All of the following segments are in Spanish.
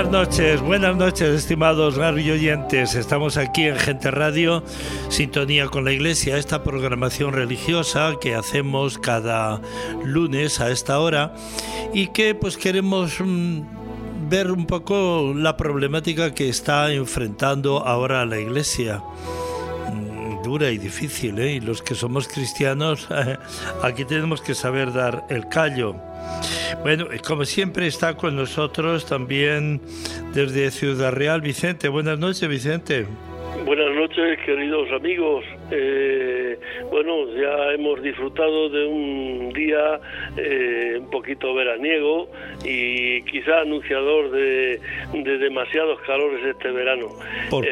Buenas noches, buenas noches, estimados radio oyentes. Estamos aquí en Gente Radio, sintonía con la Iglesia, esta programación religiosa que hacemos cada lunes a esta hora y que pues queremos mm, ver un poco la problemática que está enfrentando ahora la Iglesia mm, dura y difícil, ¿eh? y los que somos cristianos, aquí tenemos que saber dar el callo. Bueno, como siempre está con nosotros también desde Ciudad Real Vicente. Buenas noches, Vicente. Buenas noches, queridos amigos. Eh, bueno, ya hemos disfrutado de un día eh, un poquito veraniego y quizá anunciador de, demasiados calores este verano.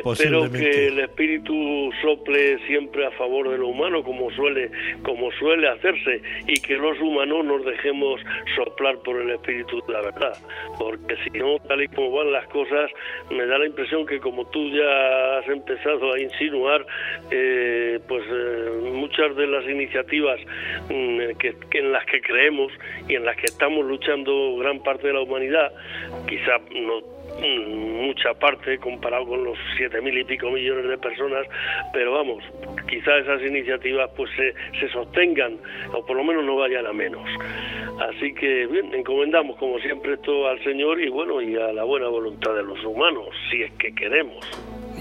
Espero que el espíritu sople siempre a favor de lo humano, como suele, como suele hacerse, y que los humanos nos dejemos soplar por el espíritu de la verdad. Porque si no, tal y como van las cosas, me da la impresión que como tú ya has empezado a insinuar, eh, pues eh, muchas de las iniciativas mm, que, en las que creemos y en las que estamos luchando gran parte de la humanidad, quizá no mucha parte comparado con los siete mil y pico millones de personas, pero vamos, quizá esas iniciativas pues se, sostengan o por lo menos no vayan a menos. Así que bien, encomendamos como siempre esto al Señor y bueno, y a la buena voluntad de los humanos, si es que queremos.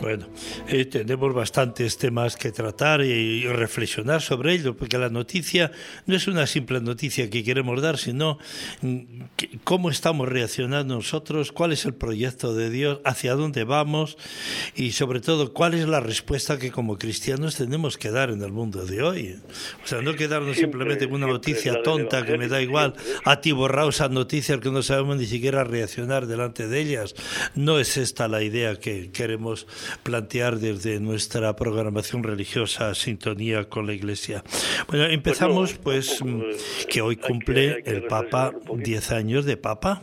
Bueno, eh, tenemos bastantes temas que tratar y, reflexionar sobre ello, porque la noticia no es una simple noticia que queremos dar, sino mm, cómo estamos reaccionando nosotros, cuál es el proyecto de Dios, hacia dónde vamos y sobre todo cuál es la respuesta que como cristianos tenemos que dar en el mundo de hoy. O sea, no quedarnos simplemente con una noticia tonta que me da igual, atiborrar esas noticias que no sabemos ni siquiera reaccionar delante de ellas. No es esta la idea que queremos plantear desde nuestra programación religiosa sintonía con la Iglesia. Bueno, empezamos pues, mm, que hoy cumple el Papa 10 años de Papa.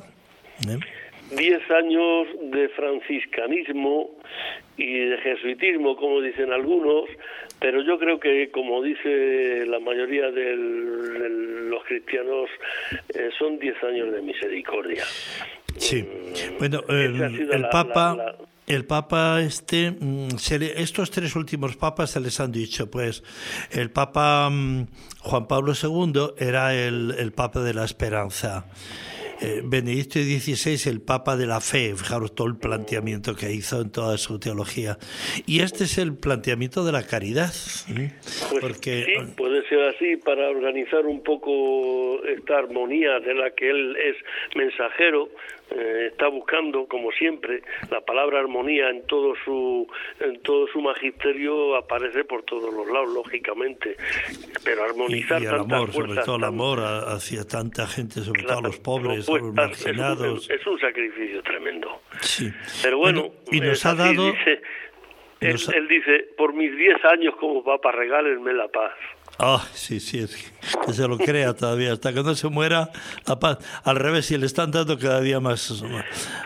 10 ¿eh? años de franciscanismo y de jesuitismo, como dicen algunos, pero yo creo que, como dice la mayoría de los cristianos, eh, son 10 años de misericordia. Sí, mm, bueno, el, Papa... El Papa este, mm, estos tres últimos papas se les han dicho, pues el Papa mm, Juan Pablo II era el, el Papa de la Esperanza. Eh, Benedicto XVI, el Papa de la Fe, fijaros todo el planteamiento que hizo en toda su teología. Y este es el planteamiento de la caridad. Pues Porque, sí, puede ser así para organizar un poco esta armonía de la que él es mensajero, eh, está buscando como siempre la palabra armonía en todo su en todo su magisterio aparece por todos los lados lógicamente. Pero armonizar y, el amor sobre todo el amor hacia tanta gente sobre todo los pobres los marginados. es un, sacrificio tremendo. Sí. Pero bueno, y nos ha dado él, dice por mis 10 años como papa regálenme la paz Ah, sí, sí, es que, se lo crea todavía, hasta que no se muera la paz. Al revés, si le están dando cada día más...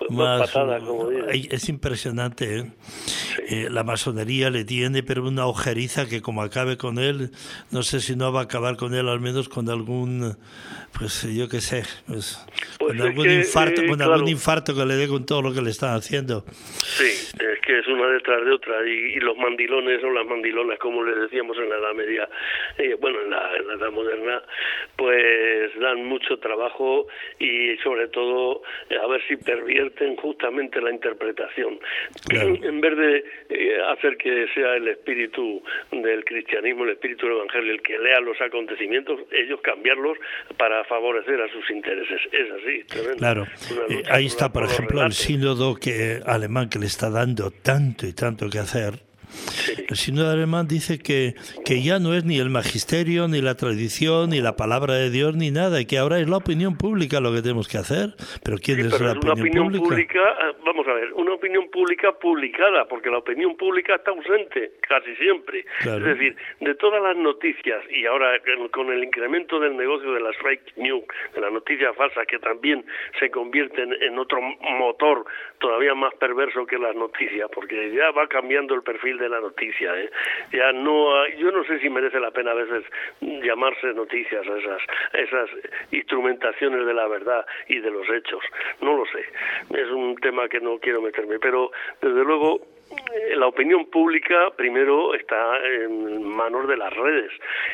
más, es impresionante, ¿eh? ¿eh? La masonería le tiene, pero una ojeriza que como acabe con él, no sé si no va a acabar con él, al menos con algún, pues yo qué sé, pues, pues con algún infarto, con algún infarto que le dé con todo lo que le están haciendo. Sí, que es una detrás de otra, y, y los mandilones o las mandilonas, como le decíamos en la Edad Media, eh, bueno, en la, edad moderna, pues dan mucho trabajo y sobre todo eh, a ver si pervierten justamente la interpretación. En vez de eh, hacer que sea el espíritu del cristianismo, el espíritu del evangelio, el que lea los acontecimientos, ellos cambiarlos para favorecer a sus intereses. Es así, tremendo. Claro, ahí está, por ejemplo, el sínodo que alemán que le está dando tanto y tanto que hacer el sínodo alemán dice que, que ya no es ni el magisterio, ni la tradición, ni la palabra de Dios, ni nada, y que ahora es la opinión pública lo que tenemos que hacer. Pero ¿quién es la opinión, pública? Eh, vamos a ver, una opinión pública publicada, porque la opinión pública está ausente casi siempre. Es decir, de todas las noticias, y ahora con el incremento del negocio de las fake news, de las noticias falsas, que también se convierten en otro motor todavía más perverso que las noticias, porque ya va cambiando el perfil de la noticia. ¿eh? Ya no, yo no sé si merece la pena a veces llamarse noticias a esas, esas instrumentaciones de la verdad y de los hechos. No lo sé. Es un tema que no quiero meterme, pero desde luego la opinión pública primero está en manos de las redes.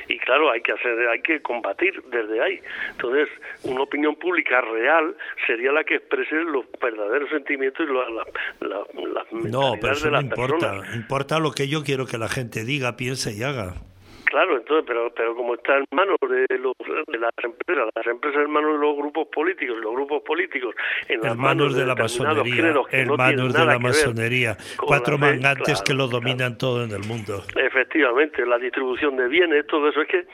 Y claro hay que hacer hay que combatir desde ahí. Entonces una opinión pública real sería la que exprese los verdaderos sentimientos y la, la, no pero eso no importa. importa lo que yo quiero que la gente diga piense y haga Claro, entonces, pero, pero como está en manos de, los, de las empresas, las empresas en manos de los grupos políticos, los grupos políticos en las manos, de, la masonería, en manos de la masonería, cuatro mangantes que lo dominan todo en el mundo. Efectivamente, la distribución de bienes, todo eso. Es que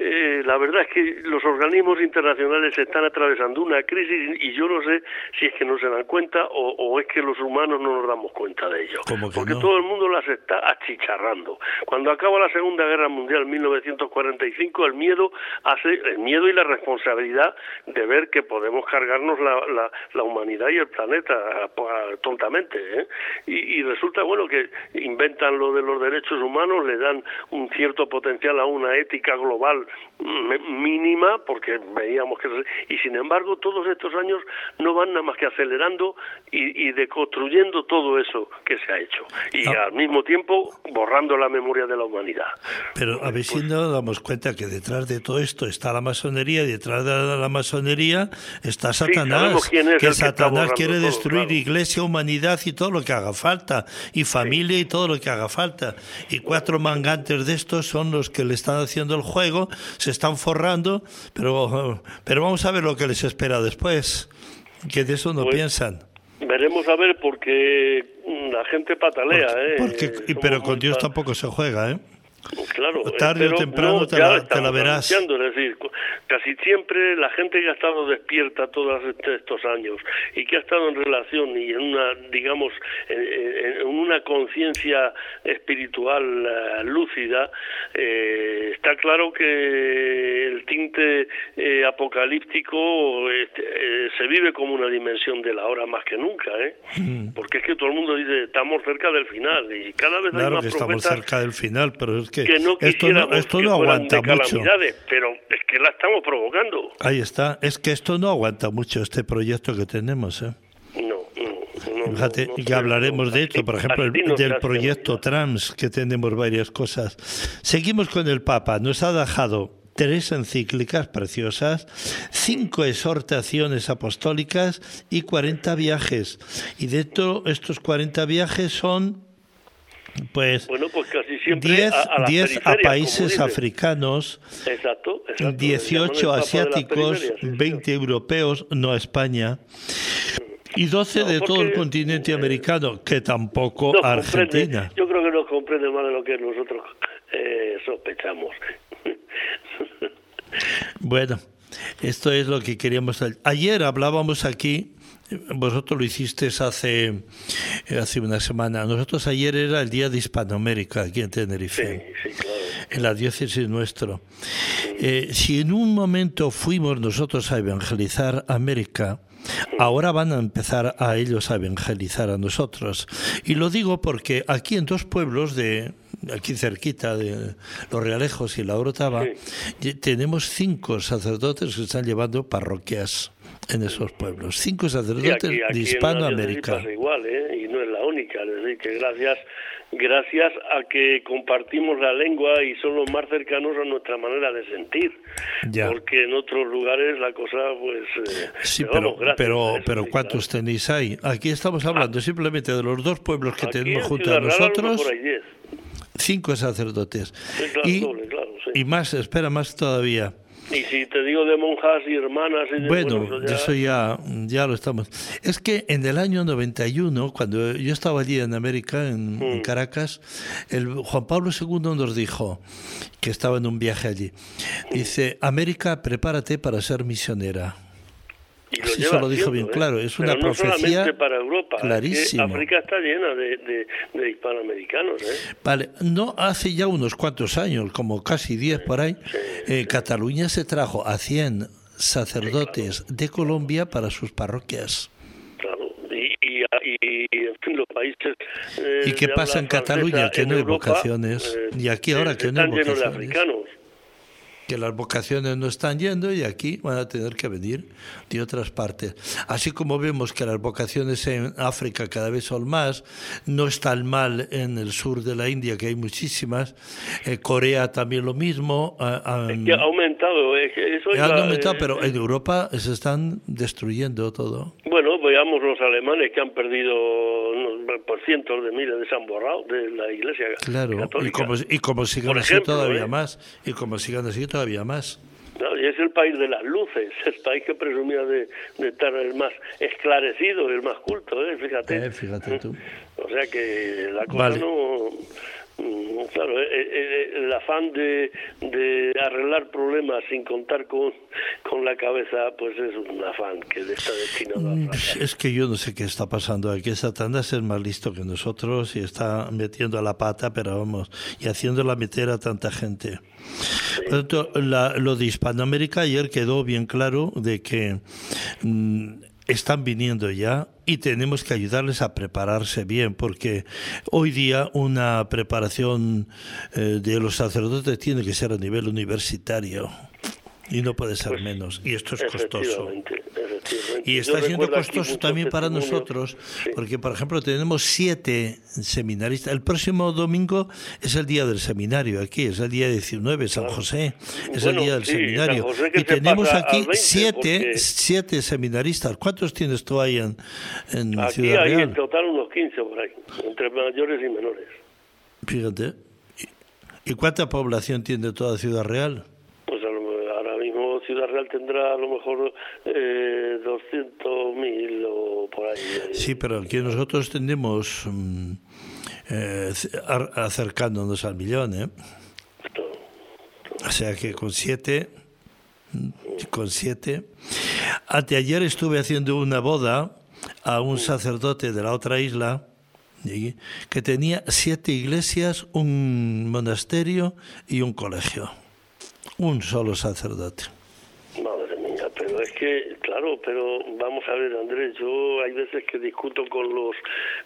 eh, la verdad es que los organismos internacionales están atravesando una crisis y yo no sé si es que no se dan cuenta o, es que los humanos no nos damos cuenta de ello. Porque todo el mundo las está achicharrando. Cuando acaba la Segunda Guerra Mundial, 1945, el miedo hace el miedo y la responsabilidad de ver que podemos cargarnos la, la, humanidad y el planeta tontamente. ¿eh? Y, resulta bueno que inventan lo de los derechos humanos, le dan un cierto potencial a una ética global mínima, porque veíamos que y sin embargo todos estos años no van nada más que acelerando y, y deconstruyendo todo eso que se ha hecho y ah. al mismo tiempo borrando la memoria de la humanidad. Pero a ver si nos damos cuenta que detrás de todo esto está la masonería y detrás de la masonería está Satanás, que Satanás quiere destruir iglesia, humanidad y todo lo que haga falta, y familia y todo lo que haga falta. Y cuatro mangantes de estos son los que le están haciendo el juego, se están forrando, pero, pero vamos a ver lo que les espera después, que de eso no pues piensan. Veremos a ver porque la gente patalea, ¿eh? pero con Dios tampoco se juega, ¿eh? Claro, tarde o temprano te, la, verás. Es decir, casi siempre la gente que ha estado despierta todos estos años y que ha estado en relación y en una, digamos, en, una conciencia espiritual eh, lúcida, eh, está claro que el tinte eh, apocalíptico este, se vive como una dimensión de la hora más que nunca, ¿eh? Mm. Porque es que todo el mundo dice estamos cerca del final y cada vez hay más que estamos cerca del final, pero es que, no esto no, esto no aguanta mucho. Pero es que la estamos provocando. Ahí está. Es que esto no aguanta mucho, este proyecto que tenemos. ¿eh? No, no, Fíjate, ya hablaremos de esto, por ejemplo, del proyecto trans, que tenemos varias cosas. Seguimos con el Papa. Nos ha dejado tres encíclicas preciosas, cinco exhortaciones apostólicas y 40 viajes. Y de estos 40 viajes son pues, bueno, pues casi siempre 10 a, países africanos, exacto, 18 asiáticos, 20 europeos, no a España, y 12 de todo el continente americano, que tampoco Argentina. yo creo que no comprende más de lo que nosotros eh, sospechamos. bueno, esto es lo que queríamos. Ayer hablábamos aquí vosotros lo hicisteis hace, hace una semana. Nosotros ayer era el Día de Hispanoamérica aquí en Tenerife, en la diócesis nuestro. Eh, si en un momento fuimos nosotros a evangelizar América, Ahora van a empezar a ellos a evangelizar a nosotros. Y lo digo porque aquí en dos pueblos de aquí cerquita de Los Realejos y La Orotava, tenemos cinco sacerdotes que están llevando parroquias en esos pueblos. Cinco sacerdotes de Hispanoamérica. igual, ¿eh? y no es la única. Es decir, que gracias, gracias a que compartimos la lengua y son los más cercanos a nuestra manera de sentir. Porque en otros lugares la cosa, pues. Eh, sí, pero, pero, pero, ¿cuántos tenéis ahí? Aquí estamos hablando ah. simplemente de los dos pueblos que tenemos junto a nosotros. Cinco sacerdotes. y, y más, espera, más todavía. Y si te digo de monjas y hermanas... Y bueno, eso ya, ya lo estamos. Es que en el año 91, cuando yo estaba allí en América, en, mm. Caracas, el Juan Pablo II nos dijo, que estaba en un viaje allí, dice, América, prepárate para ser misionera. Y lo sí, eso lo dijo bien ¿eh? claro, es una Pero no profecía para Europa, clarísima. África está llena de, de, hispanoamericanos. ¿eh? Vale, no hace ya unos cuantos años, como casi 10 por ahí, eh, Cataluña se trajo a 100 sacerdotes de Colombia para sus parroquias. Claro, y, y, y en los países. Eh, ¿Y qué pasa en Cataluña? Que no hay vocaciones. Eh, y aquí ahora que no hay vocaciones. Que las vocaciones no están yendo y aquí van a tener que venir de otras partes. Así como vemos que las vocaciones en África cada vez son más, no están mal en el sur de la India, que hay muchísimas, eh, Corea también lo mismo. ha aumentado, eso han aumentado, pero en Europa se están destruyendo todo. Bueno, veamos los alemanes que han perdido por cientos de miles de se han borrado de la iglesia claro, Y como, y como sigan así todavía ¿eh? más, y como sigan así todavía más. y es el país de las luces, el país que presumía de, estar el más esclarecido, el más culto, ¿eh? fíjate. Eh, fíjate tú. O sea que la cosa no claro, eh, eh, eh, el afán de, de, arreglar problemas sin contar con, con la cabeza, pues es un afán que está destinado a mm, Es que yo no sé qué está pasando aquí. Satanás es más listo que nosotros y está metiendo a la pata, pero vamos, y haciéndola meter a tanta gente. lo de Hispanoamérica ayer quedó bien claro de que mm, están viniendo ya y tenemos que ayudarles a prepararse bien, porque hoy día una preparación eh, de los sacerdotes tiene que ser a nivel universitario y no puede ser pues, menos. Y esto es costoso. Y está siendo costoso también para nosotros, porque, por ejemplo, tenemos siete seminaristas. El próximo domingo es el día del seminario aquí, es el día 19, San José, es el día del seminario. Y tenemos aquí siete, siete seminaristas. ¿Cuántos tienes tú ahí en, en aquí Ciudad hay en total unos 15 por ahí, entre mayores y menores. Fíjate. ¿Y cuánta población tiene toda Ciudad Real? Tendrá a lo mejor eh, 200.000 o por ahí. Sí, pero aquí nosotros tenemos mm, eh, acercándonos al millón, ¿eh? O sea que con siete, mm, con siete. Anteayer estuve haciendo una boda a un sacerdote de la otra isla que tenía siete iglesias, un monasterio y un colegio. Un solo sacerdote. Que, claro, pero vamos a ver, Andrés, yo hay veces que discuto con los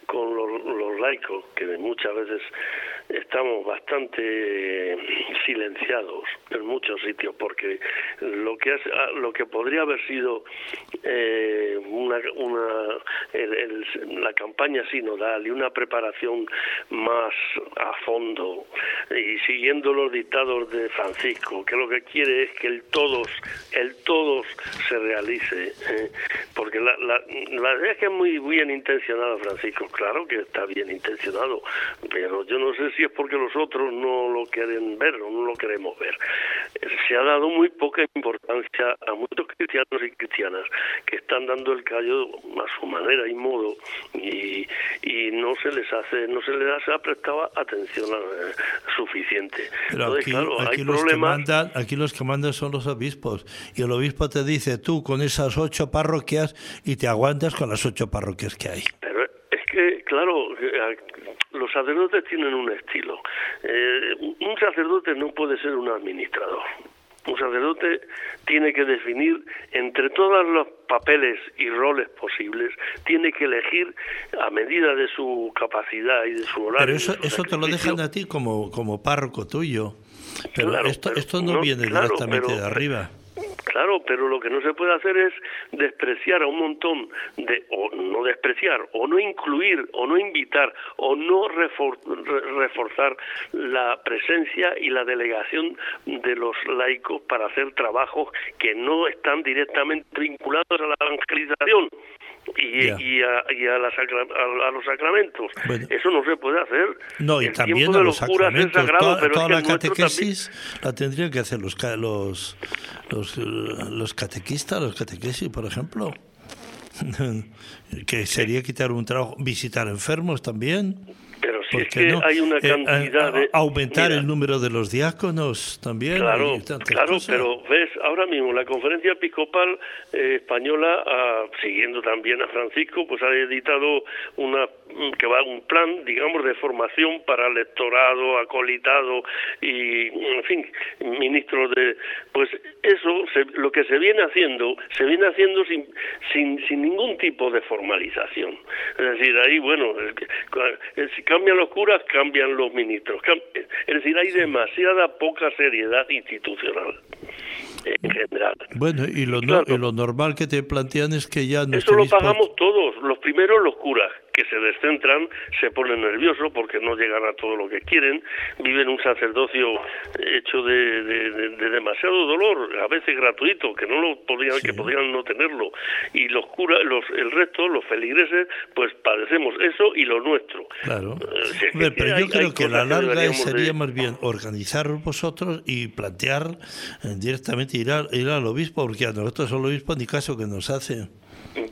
con los, los laicos, que muchas veces estamos bastante silenciados en muchos sitios porque lo que ah, lo que podría haber sido eh, una, una la campaña sinodal y una preparación más a fondo y siguiendo los dictados de Francisco que lo que quiere es que el todos el todos se realice ¿eh? porque la, la, la idea es que es muy bien intencionado Francisco claro que está bien intencionado pero yo no sé si es porque los otros no lo quieren ver o no lo queremos ver. Se ha dado muy poca importancia a muchos cristianos y cristianas que están dando el callo a su manera y modo y, y no se les hace, no se les ha prestado atención eh, suficiente. Pero aquí, aquí, los que mandan, aquí los que mandan son los obispos y el obispo te dice tú con esas ocho parroquias y te aguantas con las ocho parroquias que hay. Pero es que, claro, los sacerdotes tienen un estilo. Eh, un sacerdote no puede ser un administrador. Un sacerdote tiene que definir entre todos los papeles y roles posibles, tiene que elegir a medida de su capacidad y de su horario. Pero eso, eso te lo dejan a ti como, como párroco tuyo. Pero esto, esto no, viene directamente de arriba. Claro, pero lo que no se puede hacer es despreciar a un montón de, o no despreciar, o no incluir, o no invitar, o no reforzar la presencia y la delegación de los laicos para hacer trabajos que no están directamente vinculados a la evangelización y, y, a, y a, los sacramentos. Eso no se puede hacer. No, y también a los, sacramentos. toda, la catequesis la tendrían que hacer los, los, los, los catequistas, los catequesis, por ejemplo. que sería quitar un trabajo, visitar enfermos también. Si es que hay una eh, cantidad de... Aumentar el número de los diáconos también. Claro, claro pero ves, ahora mismo la conferencia episcopal eh, española, ah, siguiendo también a Francisco, pues ha editado una que va un plan, digamos, de formación para electorado, acolitado y, en fin, ministros de... Pues eso, lo que se viene haciendo, se viene haciendo sin, sin, sin ningún tipo de formalización. Es decir, ahí, bueno, si cambian los curas, cambian los ministros. Es decir, hay demasiada poca seriedad institucional en general. Bueno, y lo, lo normal que te plantean es que ya... Eso lo pagamos todos, los primeros los curas, que se descentran, se ponen nerviosos porque no llegan a todo lo que quieren, viven un sacerdocio hecho de, demasiado dolor, a veces gratuito, que no lo podían, que podían no tenerlo, y los curas, los, el resto, los feligreses, pues padecemos eso y lo nuestro. Claro. Eh, pero yo creo que la larga sería más bien organizar vosotros y plantear eh, directamente ir, ir al obispo, porque a nosotros el obispo ni caso que nos hace.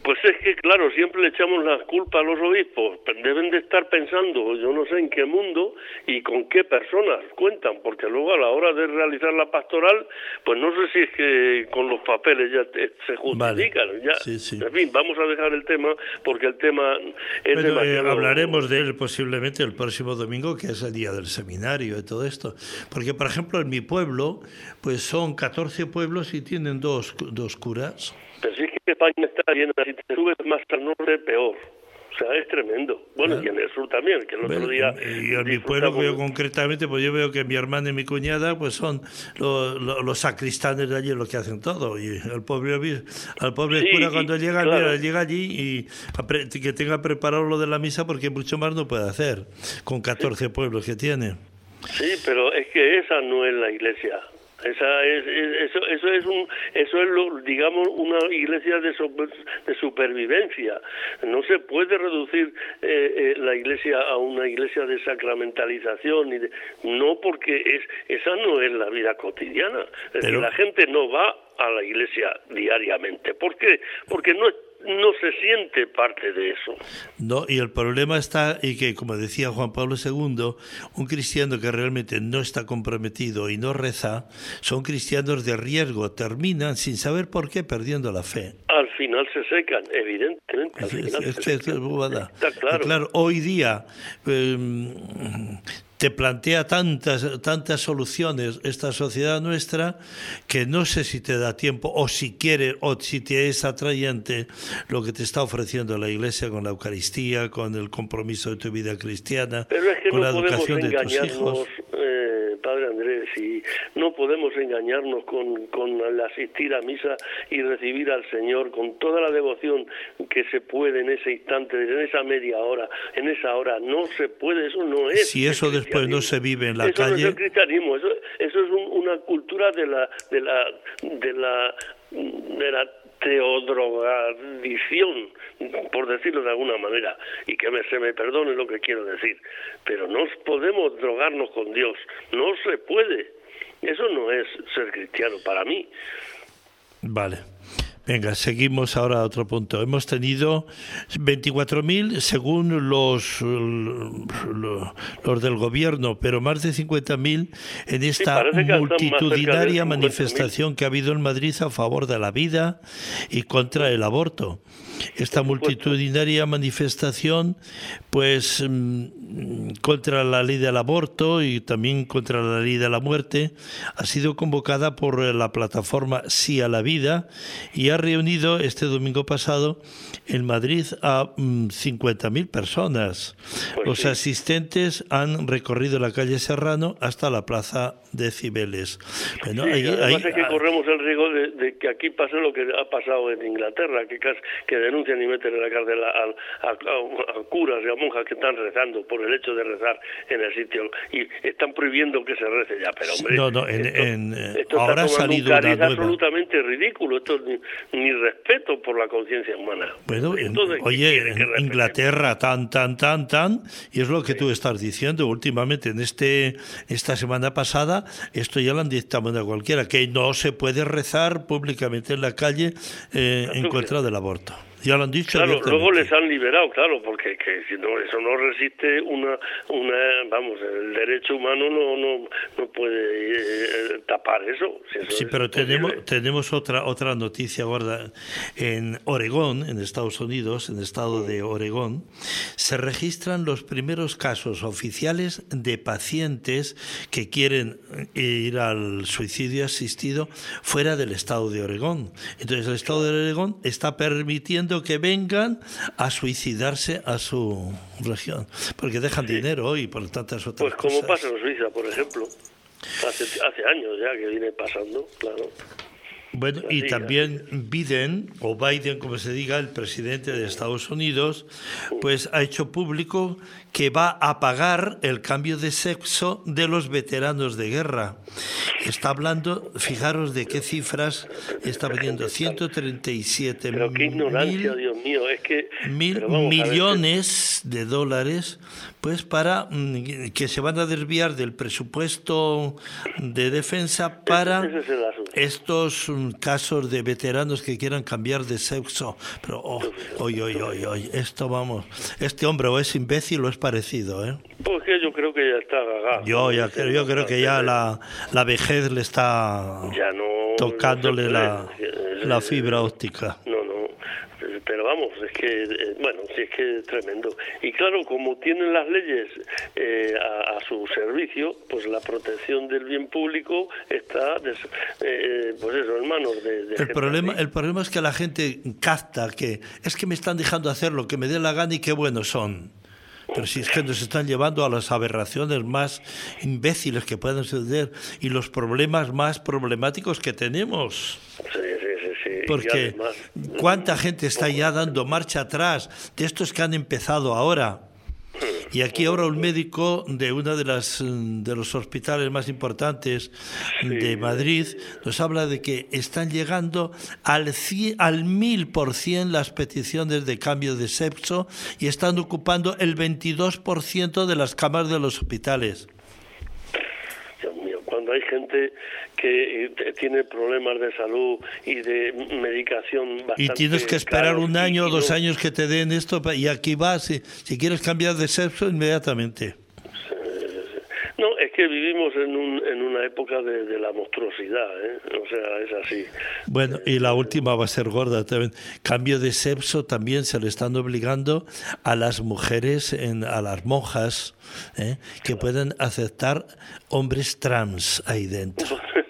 Pues es que, claro, siempre le echamos la culpa a los obispos. Deben de estar pensando, yo no sé en qué mundo y con qué personas cuentan, porque luego a la hora de realizar la pastoral, pues no sé si es que con los papeles ya se justifican. Ya. En fin, vamos a dejar el tema, porque el tema es bueno, eh, hablaremos de él posiblemente el próximo domingo, que es el día del seminario y todo esto. Porque, por ejemplo, en mi pueblo, pues son 14 pueblos y tienen dos, dos curas. Pero sí que España está llena, si te subes más al norte, peor. O sea, es tremendo. Bueno, y en el sur también, que el otro día... Y en mi pueblo concretamente, pues yo veo que mi hermana y mi cuñada pues son los sacristanes de allí los que hacen todo. Y el pobre, al pobre cura cuando llega, llega allí y que tenga preparado lo de la misa porque mucho más no puede hacer con 14 pueblos que tiene. Sí, pero es que esa no es la iglesia. Esa es, eso, eso es un, eso es lo, digamos una iglesia de, de supervivencia. No se puede reducir eh, eh, la iglesia a una iglesia de sacramentalización y no porque es esa no es la vida cotidiana. la gente no va a la iglesia diariamente. ¿Por qué? Porque no no se siente parte de eso. No, y el problema está y que, como decía Juan Pablo II, un cristiano que realmente no está comprometido y no reza, son cristianos de riesgo, terminan sin saber por qué perdiendo la fe. Al final se secan, evidentemente. Está claro. claro. Hoy día em, te plantea tantas, tantas soluciones esta sociedad nuestra que no sé si te da tiempo o si quiere o si te es atrayente lo que te está ofreciendo la Iglesia con la Eucaristía, con el compromiso de tu vida cristiana, con la educación de tus hijos. Padre Andrés, y no podemos engañarnos con, con el asistir a misa y recibir al Señor con toda la devoción que se puede en ese instante, en esa media hora, en esa hora. No se puede, eso no es. Si eso después no se vive en la eso calle. No es el cristianismo, eso, eso es una cultura de la, de la, de la, de la teodrogadición, por decirlo de alguna manera, y que me, se me perdone lo que quiero decir, pero no podemos drogarnos con Dios, no se puede. Eso no es ser cristiano para mí. Vale. Venga, seguimos ahora a otro punto. Hemos tenido 24.000 según los, los, del gobierno, pero más de 50.000 en esta multitudinaria manifestación que ha habido en Madrid a favor de la vida y contra el aborto. Esta multitudinaria manifestación, pues, mm, contra la ley del aborto y también contra la ley de la muerte, ha sido convocada por la plataforma Sí a la Vida y ha reunido este domingo pasado en Madrid a 50.000 mm, personas. Pues Los asistentes han recorrido la calle Serrano hasta la plaza de Cibeles. Bueno, sí, que corremos el riesgo de, que aquí pase lo que ha pasado en Inglaterra, que, que denuncian y meten en la cárcel a, a, curas y a monjas que están rezando por el hecho de rezar en el sitio y están prohibiendo que se rece ya, pero hombre, no, no, en, esto, ahora ha salido un una absolutamente ridículo, esto ni, ni respeto por la conciencia humana. Bueno, oye, en Inglaterra tan, tan, tan, tan, y es lo que tú estás diciendo últimamente en este esta semana pasada, esto ya lo han dictado a cualquiera, que no se puede rezar públicamente en la calle eh, en contra del aborto. Ya lo han dicho. Claro, luego les han liberado, claro, porque que si no eso no resiste una una vamos, el derecho humano no no, no puede eh, tapar eso. sí, pero tenemos tenemos otra otra noticia gorda en Oregón, en Estados Unidos, en el estado de Oregón, se registran los primeros casos oficiales de pacientes que quieren ir al suicidio asistido fuera del estado de Oregón. Entonces el estado de Oregón está permitiendo que vengan a suicidarse a su región, porque dejan dinero y por tantas otras cosas. Pues como pasa en Suiza, por ejemplo. Hace, hace años ya que viene pasando, claro. Bueno, y también Biden, o Biden, como se diga, el presidente de Estados Unidos, pues ha hecho público que va a pagar el cambio de sexo de los veteranos de guerra. Está hablando, fijaros de qué cifras está pidiendo, 137 Pero qué ignorancia, Dios mío, es que... Mil millones de dólares, pues para mm, que se van a desviar del presupuesto de defensa para estos mm, casos de veteranos que quieran cambiar de sexo. Pero, hoy, hoy, hoy, hoy, esto vamos, este hombre o es imbécil o es parecido, ¿eh? Pues que yo creo que ya está Yo, ya creo, yo creo que ya la, la vejez le está tocándole la, la fibra óptica. No, no, pero vamos, es que, eh, bueno, sí es que es tremendo. Y claro, como tienen las leyes eh, a, su servicio, pues la protección del bien público está, eh, pues eso, en manos de... el, problema, el problema es que la gente capta que es que me están dejando hacer lo que me dé la gana y qué buenos son. Pero si es que nos están llevando a las aberraciones más imbéciles que pueden suceder y los problemas más problemáticos que tenemos. Sí, sí, sí. Porque cuánta gente está ya dando marcha atrás de estos que han empezado ahora. Y aquí ahora un médico de una de las de los hospitales más importantes de Madrid nos habla de que están llegando al al mil por cien las peticiones de cambio de sexo y están ocupando el 22% de las camas de los hospitales. Cuando hay gente que eh, tiene problemas de salud y de medicación bastante Y tienes que esperar un año o dos años que te den esto y aquí vas, si, si quieres cambiar de sexo, inmediatamente. Que vivimos en, un, en una época de, la monstruosidad, ¿eh? o sea, es así. Bueno, y la última va a ser gorda también. Cambio de sexo también se le están obligando a las mujeres, en, a las monjas, ¿eh? que pueden aceptar hombres trans ahí dentro.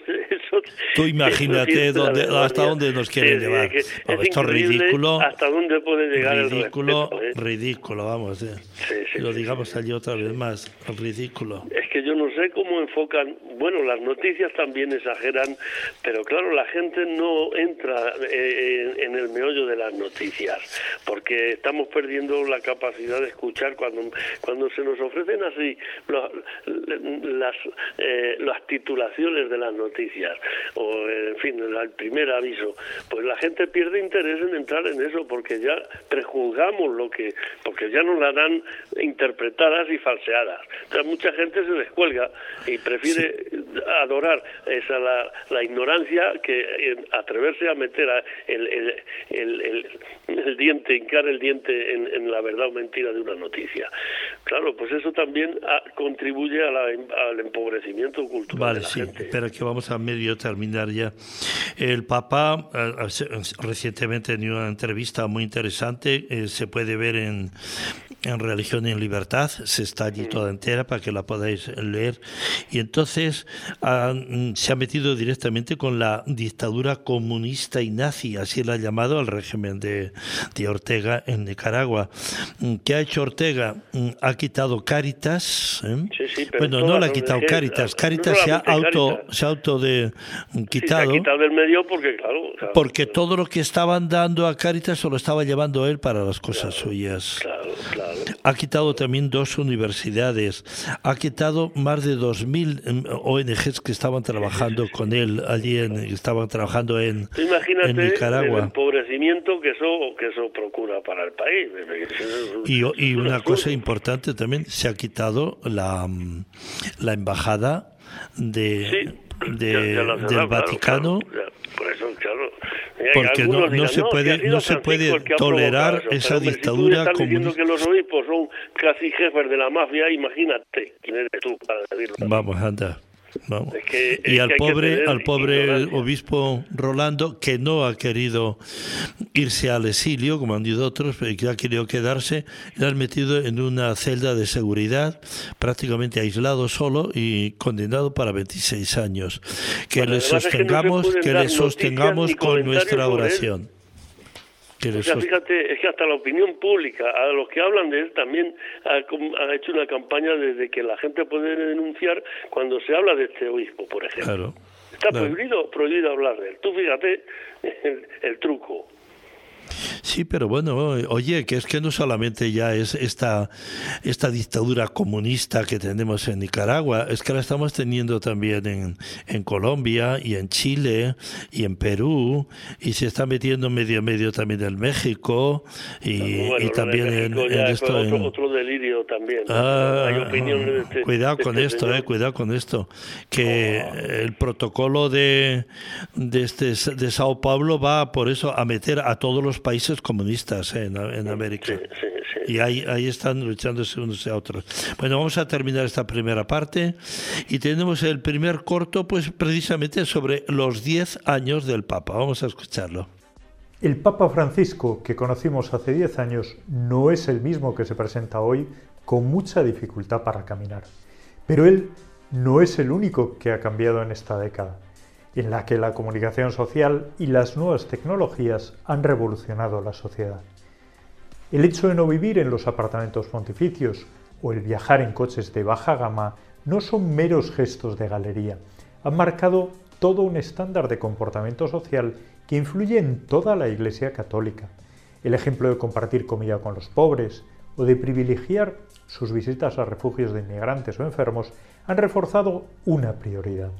Tú imagínate dónde, hasta dónde nos quieren llevar. esto es ridículo. Hasta dónde puede llegar ridículo, el respeto, ¿eh? Ridículo, vamos. Eh. lo digamos allí otra vez más. Ridículo. Es que yo no sé cómo enfocan. Bueno, las noticias también exageran, pero claro, la gente no entra eh, en el meollo de las noticias, porque estamos perdiendo la capacidad de escuchar cuando, cuando se nos ofrecen así las, eh, las titulaciones de las noticias en fin, el primer aviso, pues la gente pierde interés en entrar en eso porque ya prejuzgamos lo que, porque ya nos la dan interpretadas y falseadas. Entonces mucha gente se descuelga y prefiere adorar esa la, la, ignorancia que atreverse a meter el, el, el, diente, hincar el diente en, la verdad o mentira de una noticia. Claro, pues eso también contribuye al empobrecimiento cultural de la sí, Pero que vamos a medio terminar ya. El Papa eh, recientemente en una entrevista muy interesante, eh, se puede ver en, en Religión y en Libertad, se está allí toda entera para que la podáis leer. Y entonces se ha metido directamente con la dictadura comunista y nazi, así la ha llamado al régimen de, de Ortega en Nicaragua. ¿Qué ha hecho Ortega? Ha quitado Caritas. ¿eh? bueno, no la ha quitado Caritas. Caritas se ha auto, se auto de, quitado. del medio porque, claro. porque todo lo que estaban dando a Caritas se lo estaba llevando él para las cosas suyas. Claro, claro. Ha quitado también dos universidades. Ha quitado más de 2.000 em, ONGs que estaban trabajando con él allí, en, estaban trabajando en, en Nicaragua. el empobrecimiento que eso, que eso procura para el país. Y, y una cosa importante también, se ha quitado la, la embajada de, del Vaticano. por eso, claro, porque no, no, se puede, no se puede tolerar esa dictadura si diciendo que los obispos son casi jefes de la mafia, imagínate quién eres tú para decirlo. Vamos, anda y al pobre, al pobre obispo Rolando, que no ha querido irse al exilio, como han dicho otros, pero que ha querido quedarse, le han metido en una celda de seguridad, prácticamente aislado solo y condenado para 26 años. Que le sostengamos, que, le sostengamos con nuestra oración. O sea, fíjate, es que hasta la opinión pública, a los que hablan de él también ha, hecho una campaña desde que la gente puede denunciar cuando se habla de este obispo, por ejemplo. Está prohibido, prohibido hablar de él. Tú fíjate el truco. Sí, pero bueno, oye, que es que no solamente ya es esta, esta dictadura comunista que tenemos en Nicaragua, es que la estamos teniendo también en, en Colombia y en Chile y en Perú y se está metiendo medio medio también en México y, también en, esto. Otro, delirio también. Ah, este, cuidado con este esto, eh, cuidado con esto. Que el protocolo de, de, este, de Sao Paulo va por eso a meter a todos los países comunistas en, en América. Y ahí, ahí están luchándose unos a otros. Bueno, vamos a terminar esta primera parte y tenemos el primer corto, pues precisamente sobre los 10 años del Papa. Vamos a escucharlo. El Papa Francisco que conocimos hace 10 años no es el mismo que se presenta hoy con mucha dificultad para caminar. Pero él no es el único que ha cambiado en esta década en la que la comunicación social y las nuevas tecnologías han revolucionado la sociedad. El hecho de no vivir en los apartamentos pontificios o el viajar en coches de baja gama no son meros gestos de galería, han marcado todo un estándar de comportamiento social que influye en toda la Iglesia católica. El ejemplo de compartir comida con los pobres o de privilegiar sus visitas a refugios de inmigrantes o enfermos han reforzado una prioridad,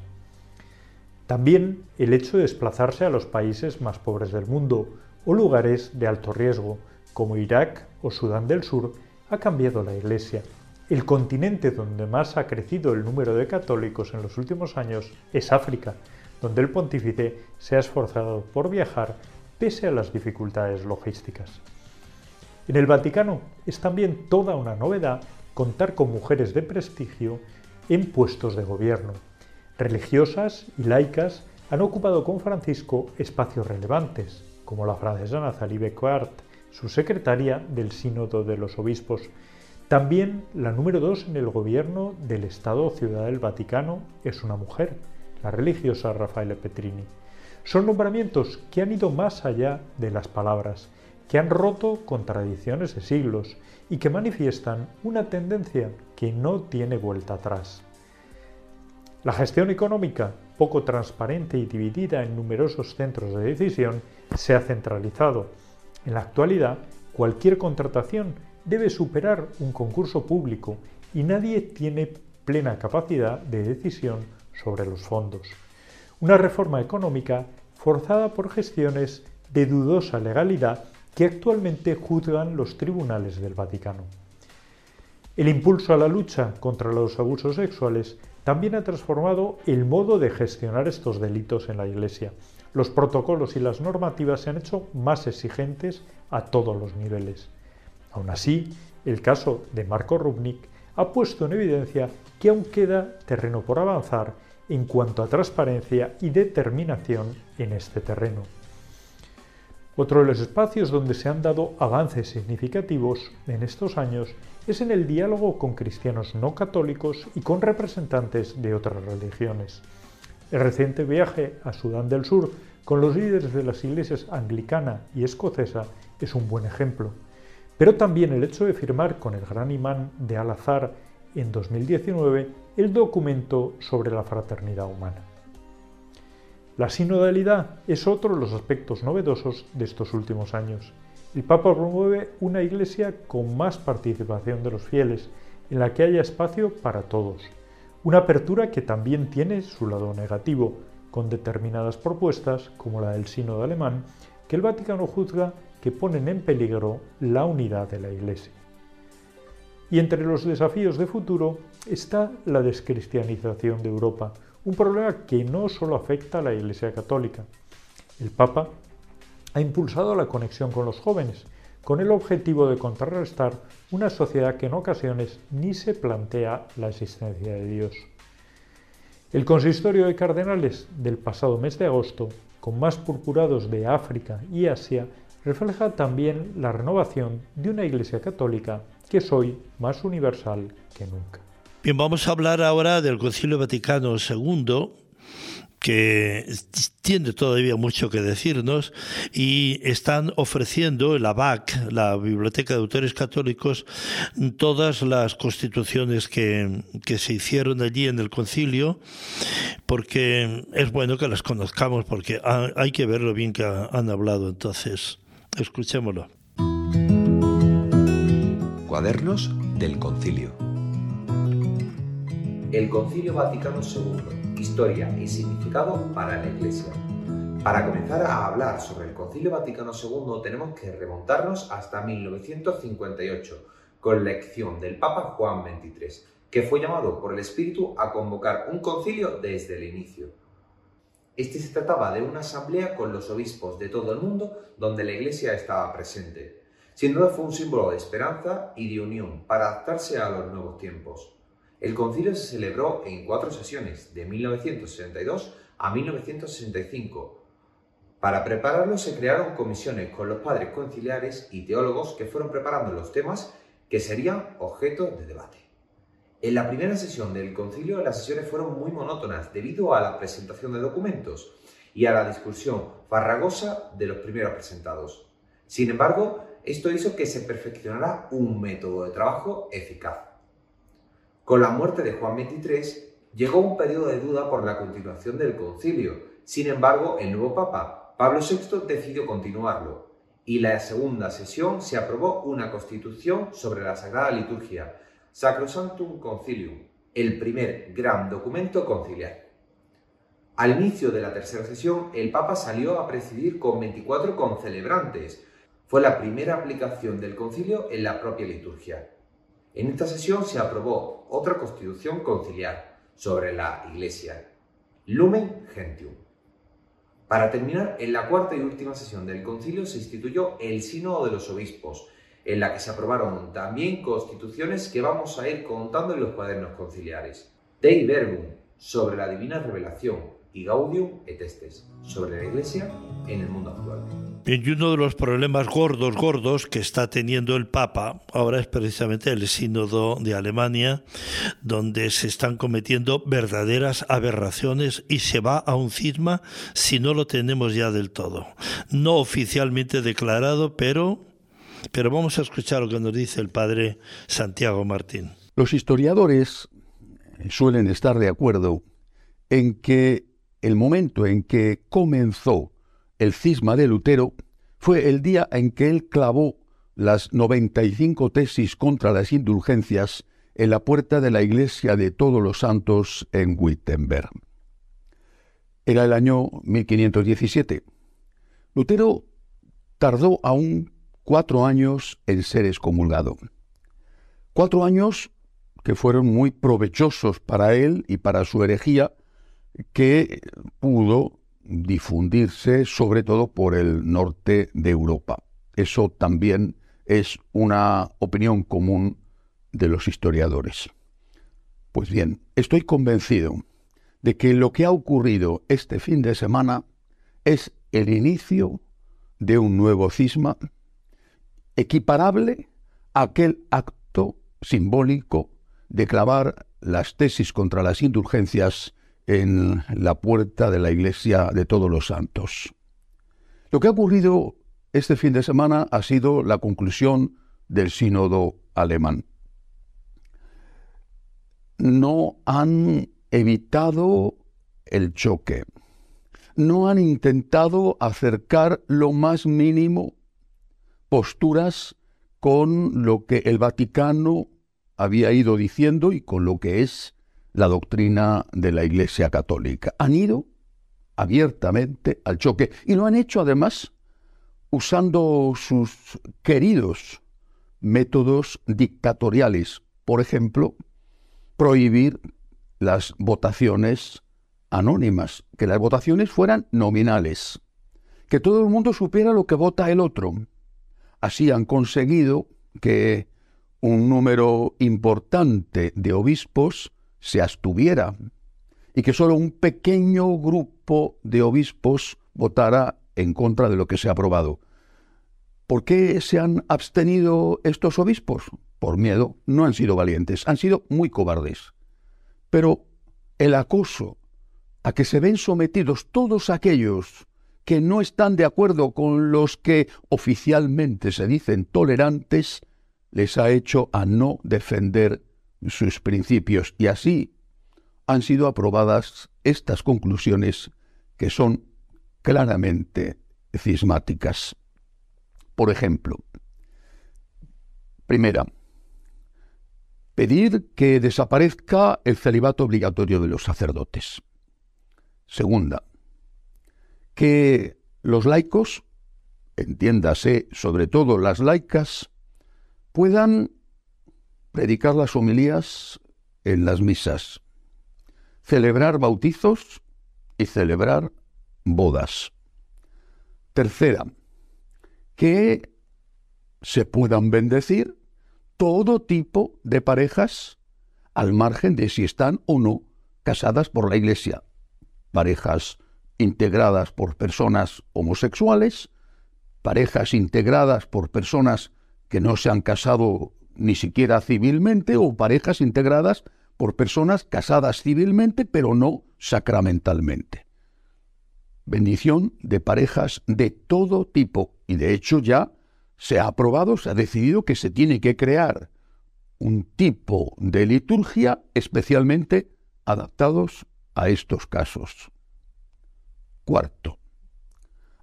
también el hecho de desplazarse a los países más pobres del mundo o lugares de alto riesgo, como Irak o Sudán del Sur, ha cambiado la Iglesia. El continente donde más ha crecido el número de católicos en los últimos años es África, donde el pontífice se ha esforzado por viajar pese a las dificultades logísticas. En el Vaticano es también toda una novedad contar con mujeres de prestigio en puestos de gobierno, religiosas y laicas han ocupado con Francisco espacios relevantes, como la francesa Nathalie Becquart, su secretaria del Sínodo de los Obispos, también la número dos en el gobierno del Estado Ciudad del Vaticano es una mujer, la religiosa Rafaela Petrini. Son nombramientos que han ido más allá de las palabras, que han roto con tradiciones de siglos y que manifiestan una tendencia que no tiene vuelta atrás. La gestión económica, poco transparente y dividida en numerosos centros de decisión, se ha centralizado. En la actualidad, cualquier contratación debe superar un concurso público y nadie tiene plena capacidad de decisión sobre los fondos. Una reforma económica forzada por gestiones de dudosa legalidad que actualmente juzgan los tribunales del Vaticano. El impulso a la lucha contra los abusos sexuales también ha transformado el modo de gestionar estos delitos en la Iglesia. Los protocolos y las normativas se han hecho más exigentes a todos los niveles. Aún así, el caso de Marco Rubnik ha puesto en evidencia que aún queda terreno por avanzar en cuanto a transparencia y determinación en este terreno. Otro de los espacios donde se han dado avances significativos en estos años es en el diálogo con cristianos no católicos y con representantes de otras religiones. El reciente viaje a Sudán del Sur con los líderes de las iglesias anglicana y escocesa es un buen ejemplo, pero también el hecho de firmar con el gran imán de Al-Azhar en 2019 el documento sobre la fraternidad humana. La sinodalidad es otro de los aspectos novedosos de estos últimos años. El Papa promueve una iglesia con más participación de los fieles, en la que haya espacio para todos. Una apertura que también tiene su lado negativo, con determinadas propuestas, como la del sínodo alemán, que el Vaticano juzga que ponen en peligro la unidad de la Iglesia. Y entre los desafíos de futuro está la descristianización de Europa, un problema que no solo afecta a la Iglesia Católica. El Papa ha impulsado la conexión con los jóvenes, con el objetivo de contrarrestar una sociedad que en ocasiones ni se plantea la existencia de Dios. El consistorio de cardenales del pasado mes de agosto, con más purpurados de África y Asia, refleja también la renovación de una Iglesia católica que es hoy más universal que nunca. Bien, vamos a hablar ahora del Concilio Vaticano II, que tiene todavía mucho que decirnos y están ofreciendo la BAC, la Biblioteca de Autores Católicos, todas las constituciones que, que se hicieron allí en el concilio, porque es bueno que las conozcamos, porque hay que ver lo bien que han hablado. Entonces, escuchémoslo. Cuadernos del Concilio. El Concilio Vaticano II historia y significado para la Iglesia. Para comenzar a hablar sobre el Concilio Vaticano II tenemos que remontarnos hasta 1958, con la elección del Papa Juan XXIII, que fue llamado por el Espíritu a convocar un concilio desde el inicio. Este se trataba de una asamblea con los obispos de todo el mundo donde la Iglesia estaba presente. Sin duda fue un símbolo de esperanza y de unión para adaptarse a los nuevos tiempos. El concilio se celebró en cuatro sesiones, de 1962 a 1965. Para prepararlo se crearon comisiones con los padres conciliares y teólogos que fueron preparando los temas que serían objeto de debate. En la primera sesión del concilio las sesiones fueron muy monótonas debido a la presentación de documentos y a la discusión farragosa de los primeros presentados. Sin embargo, esto hizo que se perfeccionara un método de trabajo eficaz. Con la muerte de Juan XXIII llegó un periodo de duda por la continuación del concilio. Sin embargo, el nuevo Papa, Pablo VI, decidió continuarlo y la segunda sesión se aprobó una constitución sobre la Sagrada Liturgia, Sacrosanctum Concilium, el primer gran documento conciliar. Al inicio de la tercera sesión, el Papa salió a presidir con 24 concelebrantes. Fue la primera aplicación del concilio en la propia liturgia. En esta sesión se aprobó otra constitución conciliar sobre la Iglesia, Lumen Gentium. Para terminar, en la cuarta y última sesión del concilio se instituyó el Sínodo de los Obispos, en la que se aprobaron también constituciones que vamos a ir contando en los cuadernos conciliares. Dei Verbum, sobre la divina revelación, y Gaudium et Estes, sobre la Iglesia en el mundo actual. Y uno de los problemas gordos, gordos que está teniendo el Papa ahora es precisamente el sínodo de Alemania, donde se están cometiendo verdaderas aberraciones y se va a un cisma si no lo tenemos ya del todo. No oficialmente declarado, pero, pero vamos a escuchar lo que nos dice el padre Santiago Martín. Los historiadores suelen estar de acuerdo en que el momento en que comenzó el cisma de Lutero fue el día en que él clavó las 95 tesis contra las indulgencias en la puerta de la iglesia de todos los santos en Wittenberg. Era el año 1517. Lutero tardó aún cuatro años en ser excomulgado. Cuatro años que fueron muy provechosos para él y para su herejía, que pudo difundirse sobre todo por el norte de Europa. Eso también es una opinión común de los historiadores. Pues bien, estoy convencido de que lo que ha ocurrido este fin de semana es el inicio de un nuevo cisma equiparable a aquel acto simbólico de clavar las tesis contra las indulgencias en la puerta de la iglesia de todos los santos. Lo que ha ocurrido este fin de semana ha sido la conclusión del sínodo alemán. No han evitado el choque, no han intentado acercar lo más mínimo posturas con lo que el Vaticano había ido diciendo y con lo que es la doctrina de la Iglesia Católica. Han ido abiertamente al choque y lo han hecho además usando sus queridos métodos dictatoriales, por ejemplo, prohibir las votaciones anónimas, que las votaciones fueran nominales, que todo el mundo supiera lo que vota el otro. Así han conseguido que un número importante de obispos se abstuviera y que solo un pequeño grupo de obispos votara en contra de lo que se ha aprobado. ¿Por qué se han abstenido estos obispos? Por miedo. No han sido valientes, han sido muy cobardes. Pero el acoso a que se ven sometidos todos aquellos que no están de acuerdo con los que oficialmente se dicen tolerantes, les ha hecho a no defender sus principios y así han sido aprobadas estas conclusiones que son claramente cismáticas. Por ejemplo, primera, pedir que desaparezca el celibato obligatorio de los sacerdotes. Segunda, que los laicos, entiéndase sobre todo las laicas, puedan predicar las homilías en las misas, celebrar bautizos y celebrar bodas. Tercera, que se puedan bendecir todo tipo de parejas al margen de si están o no casadas por la Iglesia. Parejas integradas por personas homosexuales, parejas integradas por personas que no se han casado ni siquiera civilmente o parejas integradas por personas casadas civilmente pero no sacramentalmente. Bendición de parejas de todo tipo y de hecho ya se ha aprobado, se ha decidido que se tiene que crear un tipo de liturgia especialmente adaptados a estos casos. Cuarto,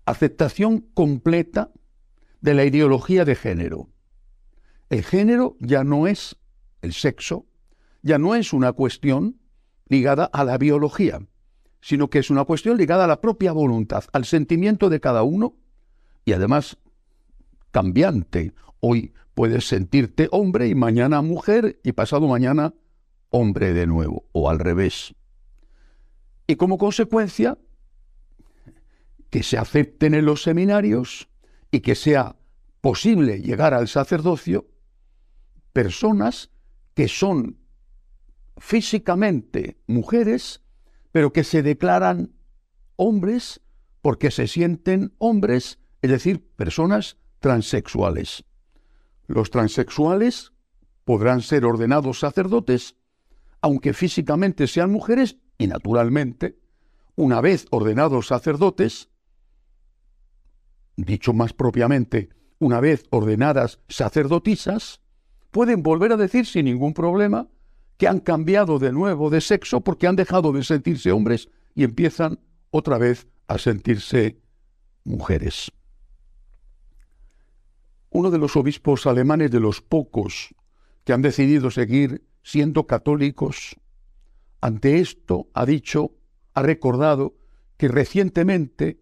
aceptación completa de la ideología de género. El género ya no es el sexo, ya no es una cuestión ligada a la biología, sino que es una cuestión ligada a la propia voluntad, al sentimiento de cada uno y además cambiante. Hoy puedes sentirte hombre y mañana mujer y pasado mañana hombre de nuevo o al revés. Y como consecuencia, que se acepten en los seminarios y que sea posible llegar al sacerdocio personas que son físicamente mujeres, pero que se declaran hombres porque se sienten hombres, es decir, personas transexuales. Los transexuales podrán ser ordenados sacerdotes, aunque físicamente sean mujeres, y naturalmente, una vez ordenados sacerdotes, dicho más propiamente, una vez ordenadas sacerdotisas, pueden volver a decir sin ningún problema que han cambiado de nuevo de sexo porque han dejado de sentirse hombres y empiezan otra vez a sentirse mujeres. Uno de los obispos alemanes de los pocos que han decidido seguir siendo católicos, ante esto ha dicho, ha recordado que recientemente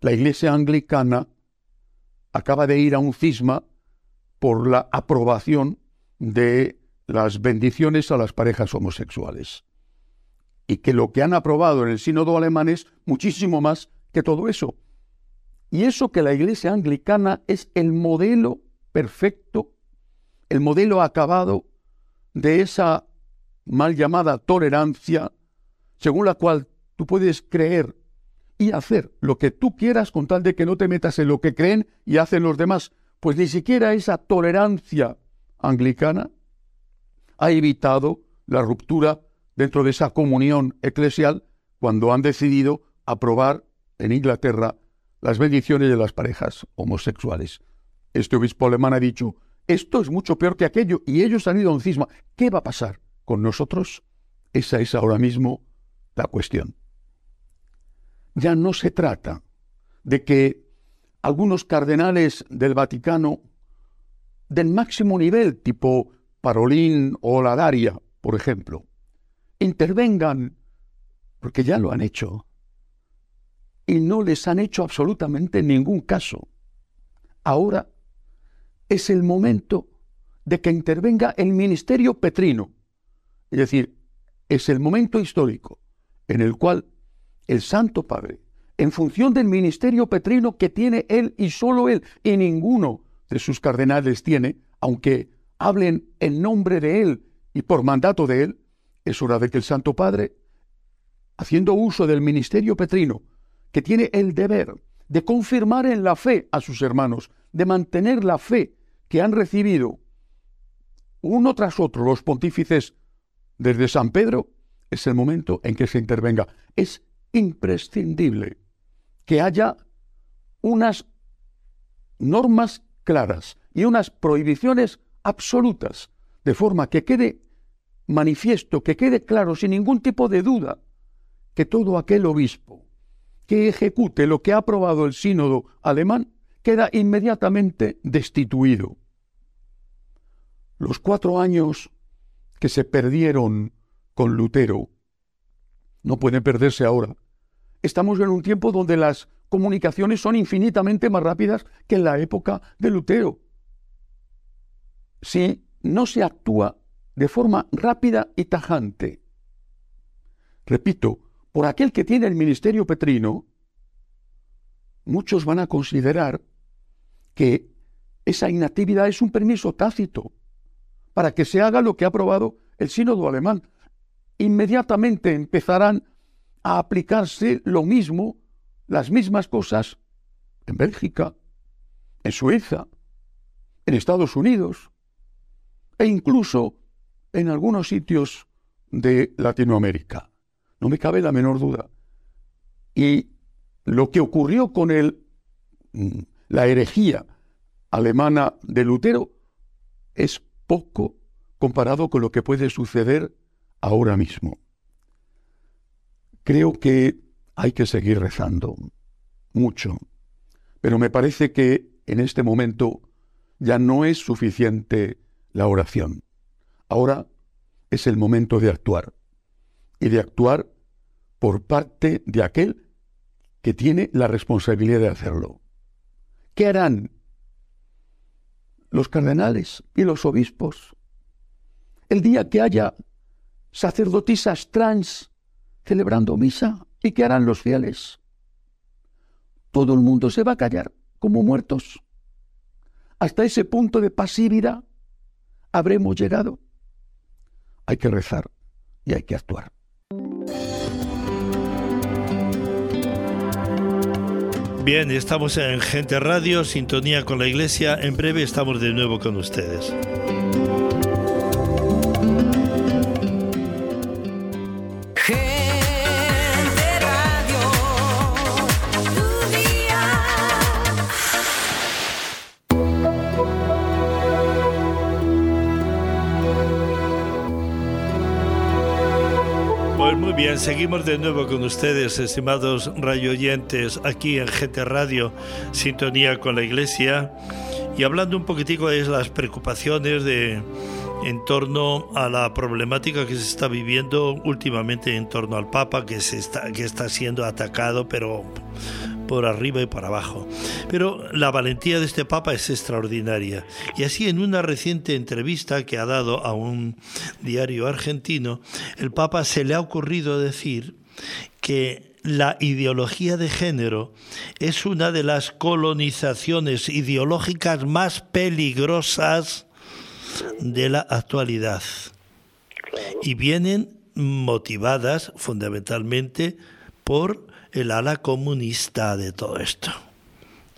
la Iglesia anglicana acaba de ir a un cisma por la aprobación de las bendiciones a las parejas homosexuales. Y que lo que han aprobado en el sínodo alemán es muchísimo más que todo eso. Y eso que la iglesia anglicana es el modelo perfecto, el modelo acabado de esa mal llamada tolerancia, según la cual tú puedes creer y hacer lo que tú quieras con tal de que no te metas en lo que creen y hacen los demás. Pues ni siquiera esa tolerancia anglicana ha evitado la ruptura dentro de esa comunión eclesial cuando han decidido aprobar en Inglaterra las bendiciones de las parejas homosexuales. Este obispo alemán ha dicho, esto es mucho peor que aquello, y ellos han ido a un cisma. ¿Qué va a pasar con nosotros? Esa es ahora mismo la cuestión. Ya no se trata de que algunos cardenales del Vaticano del máximo nivel, tipo Parolín o Ladaria, por ejemplo, intervengan, porque ya lo han hecho, y no les han hecho absolutamente ningún caso. Ahora es el momento de que intervenga el ministerio petrino. Es decir, es el momento histórico en el cual el Santo Padre en función del ministerio petrino que tiene él y solo él, y ninguno de sus cardenales tiene, aunque hablen en nombre de él y por mandato de él, es hora de que el Santo Padre, haciendo uso del ministerio petrino, que tiene el deber de confirmar en la fe a sus hermanos, de mantener la fe que han recibido uno tras otro los pontífices desde San Pedro, es el momento en que se intervenga. Es imprescindible que haya unas normas claras y unas prohibiciones absolutas, de forma que quede manifiesto, que quede claro, sin ningún tipo de duda, que todo aquel obispo que ejecute lo que ha aprobado el sínodo alemán queda inmediatamente destituido. Los cuatro años que se perdieron con Lutero no pueden perderse ahora. Estamos en un tiempo donde las comunicaciones son infinitamente más rápidas que en la época de Lutero. Si no se actúa de forma rápida y tajante, repito, por aquel que tiene el ministerio petrino, muchos van a considerar que esa inactividad es un permiso tácito para que se haga lo que ha aprobado el sínodo alemán. Inmediatamente empezarán a aplicarse lo mismo, las mismas cosas, en Bélgica, en Suiza, en Estados Unidos e incluso en algunos sitios de Latinoamérica. No me cabe la menor duda. Y lo que ocurrió con el, mm, la herejía alemana de Lutero es poco comparado con lo que puede suceder ahora mismo. Creo que hay que seguir rezando mucho, pero me parece que en este momento ya no es suficiente la oración. Ahora es el momento de actuar y de actuar por parte de aquel que tiene la responsabilidad de hacerlo. ¿Qué harán los cardenales y los obispos el día que haya sacerdotisas trans celebrando misa? ¿Y qué harán los fieles? Todo el mundo se va a callar como muertos. Hasta ese punto de pasividad habremos llegado. Hay que rezar y hay que actuar. Bien, estamos en Gente Radio, sintonía con la Iglesia. En breve estamos de nuevo con ustedes. Bien, seguimos de nuevo con ustedes, estimados oyentes, aquí en GT Radio, Sintonía con la Iglesia, y hablando un poquitico de las preocupaciones de en torno a la problemática que se está viviendo últimamente en torno al Papa, que, se está, que está siendo atacado, pero por arriba y por abajo. Pero la valentía de este Papa es extraordinaria. Y así en una reciente entrevista que ha dado a un diario argentino, el Papa se le ha ocurrido decir que la ideología de género es una de las colonizaciones ideológicas más peligrosas de la actualidad. Y vienen motivadas fundamentalmente por el ala comunista de todo esto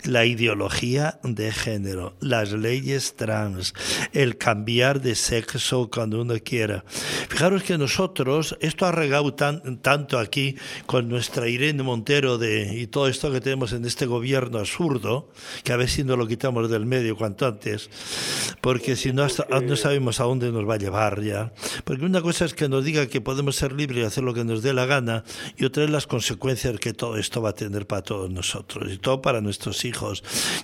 la ideología de género, las leyes trans, el cambiar de sexo cuando uno quiera. Fijaros que nosotros, esto ha regado tanto aquí con nuestra Irene Montero de, y todo esto que tenemos en este gobierno absurdo, que a ver si no lo quitamos del medio cuanto antes, porque si no, no sabemos a dónde nos va a llevar ya. Porque una cosa es que nos diga que podemos ser libres y hacer lo que nos dé la gana, y otra es las consecuencias que todo esto va a tener para todos nosotros y todo para nuestros hijos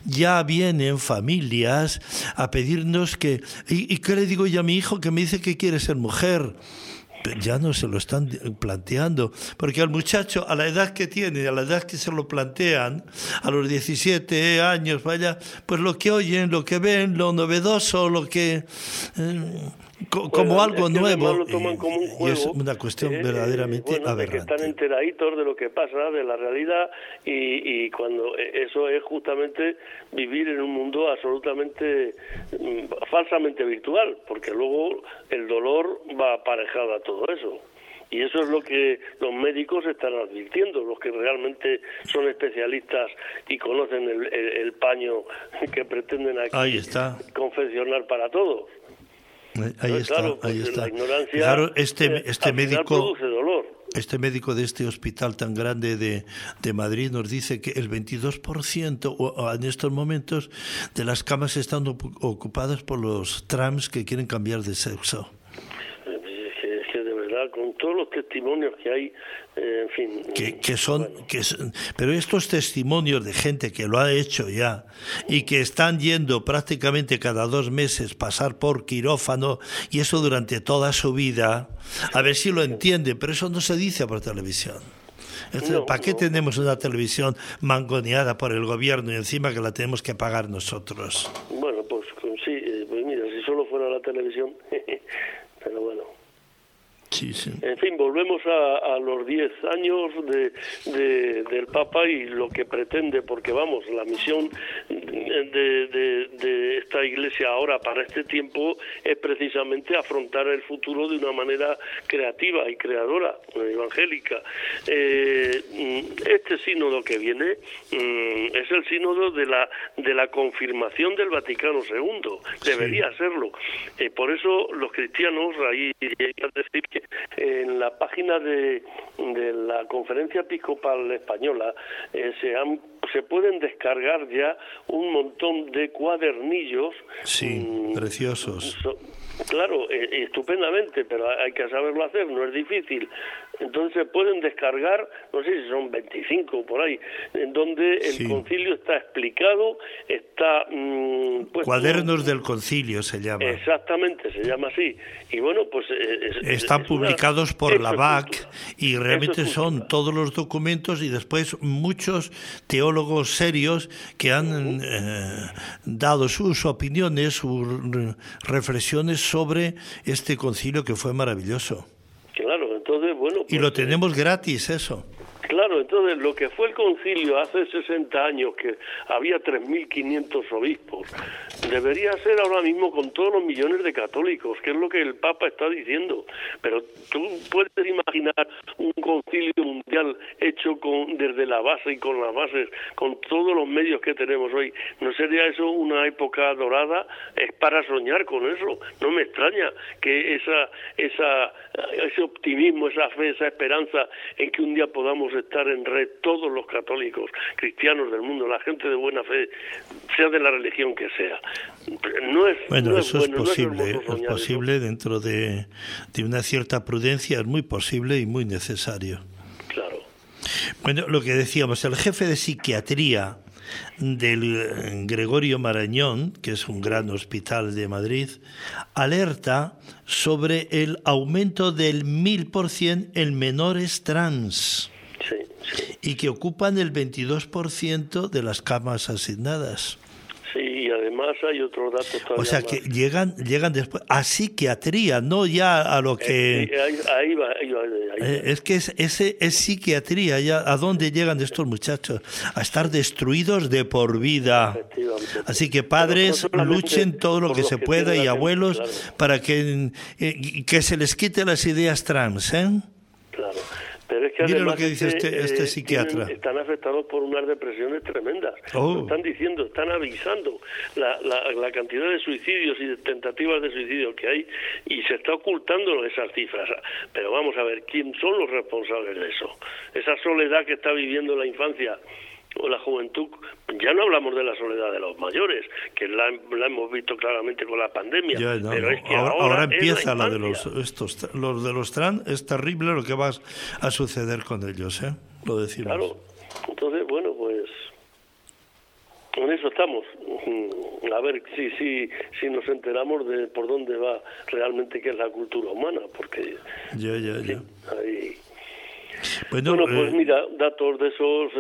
ya vienen familias a pedirnos que... ¿Y, qué le digo yo a mi hijo que me dice que quiere ser mujer? ya no se lo están planteando, porque al muchacho, a la edad que tiene, a la edad que se lo plantean, a los 17 años, vaya, pues lo que oyen, lo que ven, lo novedoso, lo que... Eh, como algo nuevo. Lo toman como un juego, y es una cuestión eh, verdaderamente bueno, aberrante. que están enteraditos de lo que pasa, de la realidad, y, y cuando eh, eso es justamente vivir en un mundo absolutamente mm, falsamente virtual, porque luego el dolor va aparejado a todo eso. Y eso es lo que los médicos están advirtiendo, los que realmente son especialistas y conocen el, el, el paño que pretenden aquí Ahí está. confeccionar para todos. Ahí Entonces, está, claro, ahí está. La ignorancia Claro, este, eh, este médico, este médico de este hospital tan grande de, de Madrid nos dice que el 22% o- o en estos momentos de las camas están ocu- ocupadas por los trans que quieren cambiar de sexo. Eh, Es que, es que de verdad, con todos los testimonios que hay, eh, en fin. que, que son bueno, que es- pero estos testimonios de gente que lo ha hecho ya y que están yendo prácticamente cada dos meses pasar por quirófano y eso durante toda su vida a ver si lo entiende pero eso no se dice por televisión Entonces, No, ¿Para qué no. tenemos una televisión mangoneada por el gobierno y encima que la tenemos que pagar nosotros? Bueno, pues sí, eh, pues mira, si solo fuera la televisión, pero bueno. Sí, sí. En fin, volvemos a, a los 10 años de, de- del Papa y lo que pretende, porque vamos, la misión de, de- de esta Iglesia ahora para este tiempo es precisamente afrontar el futuro de una manera creativa y creadora, eh, evangélica. Eh, este sínodo que viene mm, es el sínodo de la, de la confirmación del Vaticano II, debería serlo. Eh, por eso los cristianos, ahí hay que decir que en la página de, de la Conferencia Episcopal Española eh, se, han, se pueden descargar ya un montón de cuadernillos. Sí, mm, preciosos. so- Claro, eh, estupendamente, pero hay que saberlo hacer, no es difícil. Entonces pueden descargar, no sé si son 25 por ahí, en donde el Sí. concilio está explicado, está mm, puesto- Cuadernos del concilio se llama. Exactamente, se llama así. Y bueno, pues... eh, es- es- Están es una- publicados por eso la BAC cultura. y realmente es son todos los documentos y después muchos teólogos serios que han eh, dado sus opiniones, sus re- reflexiones sobre este concilio que fue maravilloso. Claro, entonces, bueno... Y pues, lo eh, tenemos gratis, eso. Claro, entonces lo que fue el concilio hace 60 años, que había 3.500 obispos, debería ser ahora mismo con todos los millones de católicos, que es lo que el Papa está diciendo. Pero tú puedes imaginar un concilio mundial hecho con desde la base y con las bases, con todos los medios que tenemos hoy. ¿No sería eso una época dorada? Es para soñar con eso. No me extraña que esa, esa, ese optimismo, esa fe, esa esperanza en que un día podamos estar en red todos los católicos, cristianos del mundo, la gente de buena fe, sea de la religión que sea. No es, Bueno, no eso bueno, es posible, es eso. posible dentro de, de una cierta prudencia, es muy posible y muy necesario. Claro. Bueno, lo que decíamos, el jefe de psiquiatría del eh, Gregorio Marañón, que es un gran hospital de Madrid, alerta sobre el aumento del mil por cien en menores trans. Y que ocupan el 22% de las camas asignadas. Sí, y además hay otros datos todavía O sea más. que llegan llegan después a psiquiatría, no ya a lo Sí, que ahí, ahí va, ahí va, ahí va. Eh, es que es, ese es psiquiatría, ya a dónde llegan estos muchachos, a estar destruidos de por vida. Así que padres no solamente luchen todo lo que se que pueda y gente, abuelos claro. para que eh, que se les quite las ideas trans, ¿eh? Pero es que además lo que dice este- este eh, psiquiatra. tienen- están afectados por unas depresiones tremendas. Oh. Lo están diciendo, están avisando la, la, la cantidad de suicidios y de tentativas de suicidio que hay y se está ocultando esas cifras. Pero vamos a ver, ¿quién son los responsables de eso? Esa soledad que está viviendo la infancia o la juventud, ya no hablamos de la soledad de los mayores, que la, la hemos visto claramente con la pandemia, Ya, pero es que ahora, ahora, ahora es empieza la, de los estos los de los trans, es terrible lo que va a suceder con ellos, ¿eh? Lo decimos. Claro. Entonces, bueno, pues en eso estamos. Mm, A ver si, si, si nos enteramos de por dónde va realmente qué es la cultura humana, porque Ya, ya, ya. Bueno, pues mira, datos de esos,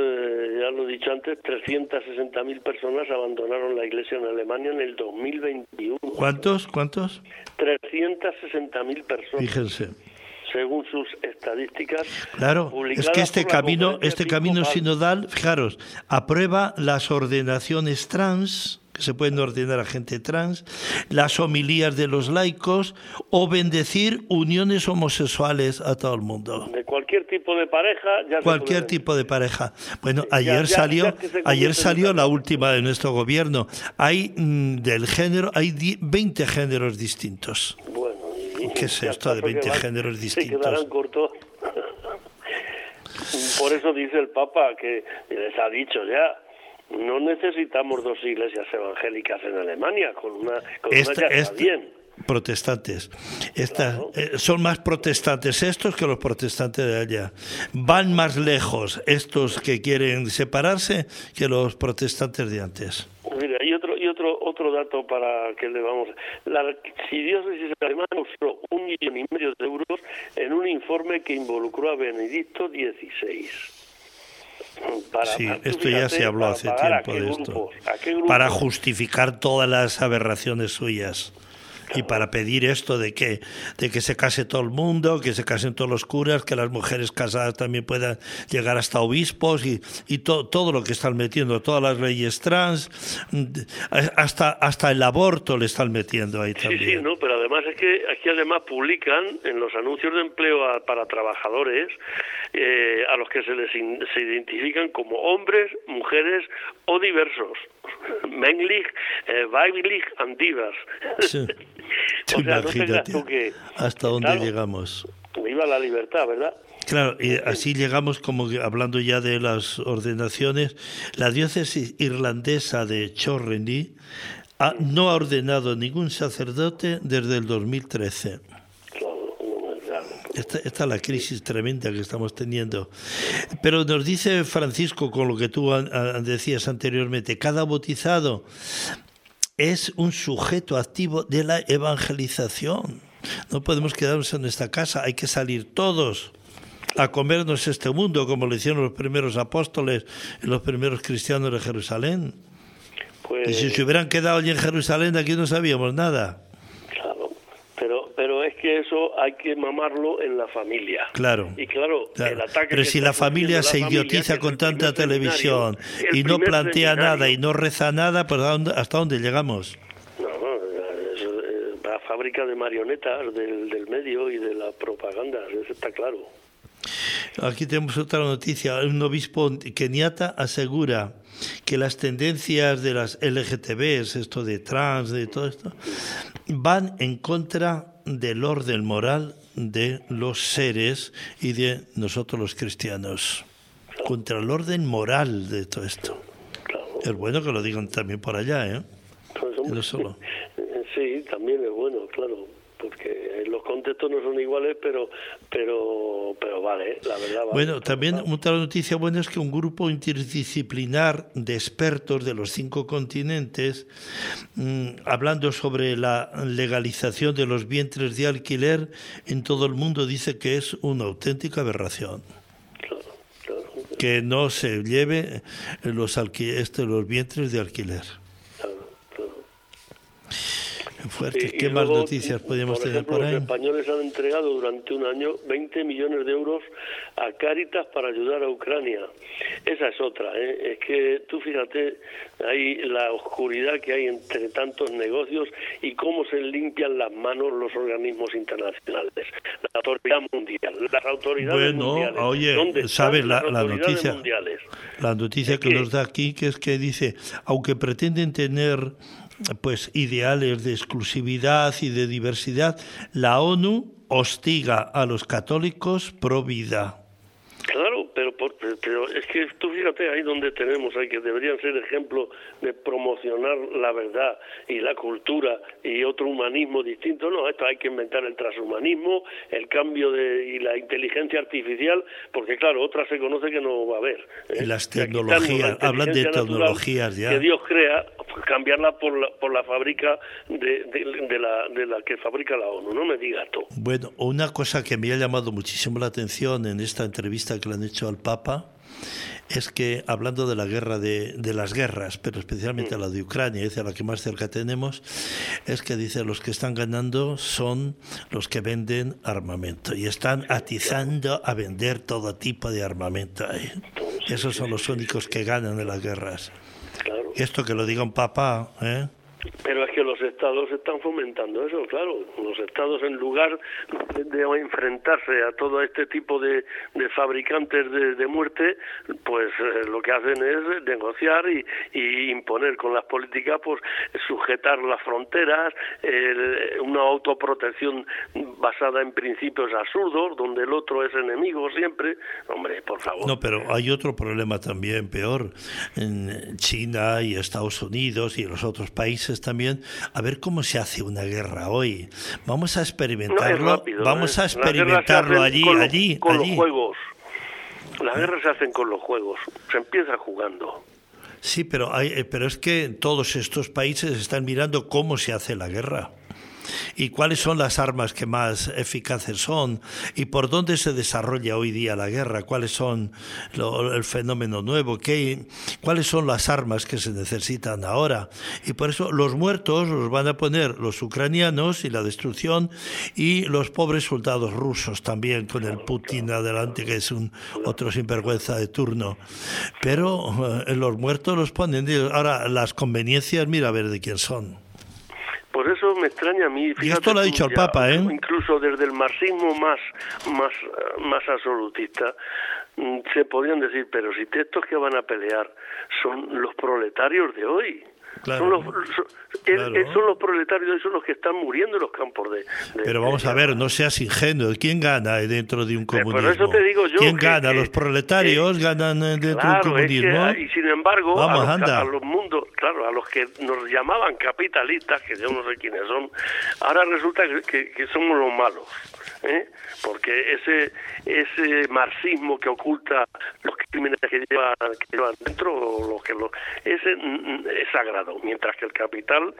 ya lo he dicho antes, 360.000 personas abandonaron la iglesia en Alemania en el 2021. ¿Cuántos? ¿Cuántos? 360.000 personas. Fíjense según sus estadísticas. Claro, es que este camino, este camino sinodal, fijaros, aprueba las ordenaciones trans, que se pueden ordenar a gente trans, las homilías de los laicos o bendecir uniones homosexuales a todo el mundo. De cualquier tipo de pareja, ya cualquier tipo de pareja. Bueno, ayer salió, ayer salió la última de nuestro gobierno. Hay mm, del género, hay 20 géneros distintos. ¿Qué es esto de 20 géneros distintos? Se cortos. Por eso dice el Papa que les ha dicho ya, no necesitamos dos iglesias evangélicas en Alemania, con una, con una ya está bien protestantes. Esta, eh, son más protestantes estos que los protestantes de allá. Van más lejos estos que quieren separarse que los protestantes de antes. Mira, y otro y otro otro dato para que le vamos. La archidiócesis alemana usó un millón y medio de euros en un informe que involucró a Benedicto XVI. Para, sí, esto ya se habló hace tiempo de esto. Para justificar todas las aberraciones suyas y para pedir esto de que, de que se case todo el mundo, que se casen todos los curas, que las mujeres casadas también puedan llegar hasta obispos y, y todo lo que están metiendo, todas las leyes trans, hasta, hasta el aborto le están metiendo ahí también. Sí, sí, no, pero además es que aquí además publican en los anuncios de empleo para trabajadores eh, a los que se les se identifican como hombres, mujeres o diversos. Männlich, eh, weiblich and. Imagínate hasta dónde llegamos. Viva la libertad, ¿verdad? Claro, y así llegamos, como hablando ya de las ordenaciones, la diócesis irlandesa de Chorreny no ha ordenado ningún sacerdote desde el 2013. Esta, esta, es la crisis tremenda que estamos teniendo. Pero nos dice Francisco, con lo que tú decías anteriormente, cada bautizado es un sujeto activo de la evangelización. No podemos quedarnos en nuestra casa, hay que salir todos a comernos este mundo, como lo hicieron los primeros apóstoles y los primeros cristianos de Jerusalén. y si pues se hubieran quedado allí en Jerusalén, aquí no sabíamos nada pero es que eso hay que mamarlo en la familia. Claro. Y claro, el ataque Pero si la familia se idiotiza con tanta televisión y no plantea nada y no reza nada, pues ¿hasta dónde llegamos? No, no, es la fábrica de marionetas del, del medio y de la propaganda, eso está claro. Aquí tenemos otra noticia. Un obispo keniata asegura que las tendencias de las LGTBs, esto de trans, de todo esto, van en contra del orden moral de los seres y de nosotros los cristianos. Contra el orden moral de todo esto. Es bueno que lo digan también por allá, ¿eh? Pues, solo. Sí, también claro contextos no son iguales, pero pero pero vale, la verdad. bueno, también otra noticia buena es que un grupo interdisciplinar de expertos de los cinco continentes, mm, hablando sobre la legalización de los vientres de alquiler en todo el mundo, dice que es una auténtica aberración. Que no se lleve los, este, los vientres de alquiler. Fuerte. ¿Qué más noticias podemos tener por ahí? Los españoles han entregado durante un año 20 millones de euros a Cáritas para ayudar a Ucrania. Esa es otra. ¿eh? Es que tú fíjate, hay la oscuridad que hay entre tantos negocios y cómo se limpian las manos los organismos internacionales. La autoridad mundial, las autoridades bueno, mundiales. oye, ¿sabes la, la noticia? La noticia que nos da aquí, que es que dice, aunque pretenden tener pues ideales de exclusividad y de diversidad, la ONU hostiga a los católicos pro vida. Claro, pero, pero es que tú fíjate ahí donde tenemos, ahí que deberían ser ejemplo de promocionar la verdad y la cultura y otro humanismo distinto. No, esto hay que inventar el transhumanismo, el cambio de, y la inteligencia artificial, porque claro, otra se conoce que no va a haber. ¿eh? Y las tecnologías, hablan de tecnologías ya. Que Dios crea cambiarla por la, por la fábrica de, de, la, de la que fabrica la ONU, no me digas tú. Bueno, una cosa que me ha llamado muchísimo la atención en esta entrevista que le han hecho al Papa es que hablando de la guerra de, de las guerras, pero especialmente la de Ucrania, es a la que más cerca tenemos, es que dice los que están ganando son los que venden armamento y están atizando a vender todo tipo de armamento. Esos son los únicos que ganan en las guerras. Esto que lo diga un papa, ¿eh? Pero es que los estados están fomentando eso, claro. Los estados, en lugar de, enfrentarse a todo este tipo de, de fabricantes de, muerte, pues eh, lo que hacen es negociar y, imponer con las políticas, pues sujetar las fronteras, una autoprotección basada en principios absurdos, donde el otro es enemigo siempre. Hombre, por favor. No, pero hay otro problema también peor. En China y Estados Unidos y los otros países también, a ver cómo se hace una guerra hoy. Vamos a experimentarlo, vamos ¿eh? a experimentarlo allí, allí, con los juegos. Las guerras se hacen con los juegos, se empieza jugando. Sí, pero, hay, eh, pero es que todos estos países están mirando cómo se hace la guerra y cuáles son las armas que más eficaces son y por dónde se desarrolla hoy día la guerra, cuáles son el fenómeno nuevo, qué, cuáles son las armas que se necesitan ahora. Y por eso los muertos los van a poner los ucranianos y la destrucción y los pobres soldados rusos también con el Putin adelante que es un otro sinvergüenza de turno. Pero eh, los muertos los ponen. Ahora las conveniencias, mira a ver de quién son. Por eso me extraña a mí. y esto lo ha dicho el Papa, ¿eh? Incluso desde el marxismo más, más, más absolutista, mm, se podrían decir, pero si estos que van a pelear son los proletarios de hoy. Son, los, son, los proletarios, son los que están muriendo en los campos de... Pero vamos a ver, no seas ingenuo. ¿Quién gana dentro de un comunismo? Por eso te digo yo ¿Quién gana? ¿Los proletarios ganan dentro de un comunismo? y sin embargo, a, los, a, los, mundos, claro, a los que nos llamaban capitalistas, que yo no sé quiénes son, ahora resulta que, que somos los malos. ¿Eh? porque ese ese marxismo que oculta los crímenes que llevan, que llevan dentro, lo que lo, ese es sagrado, mientras que el capital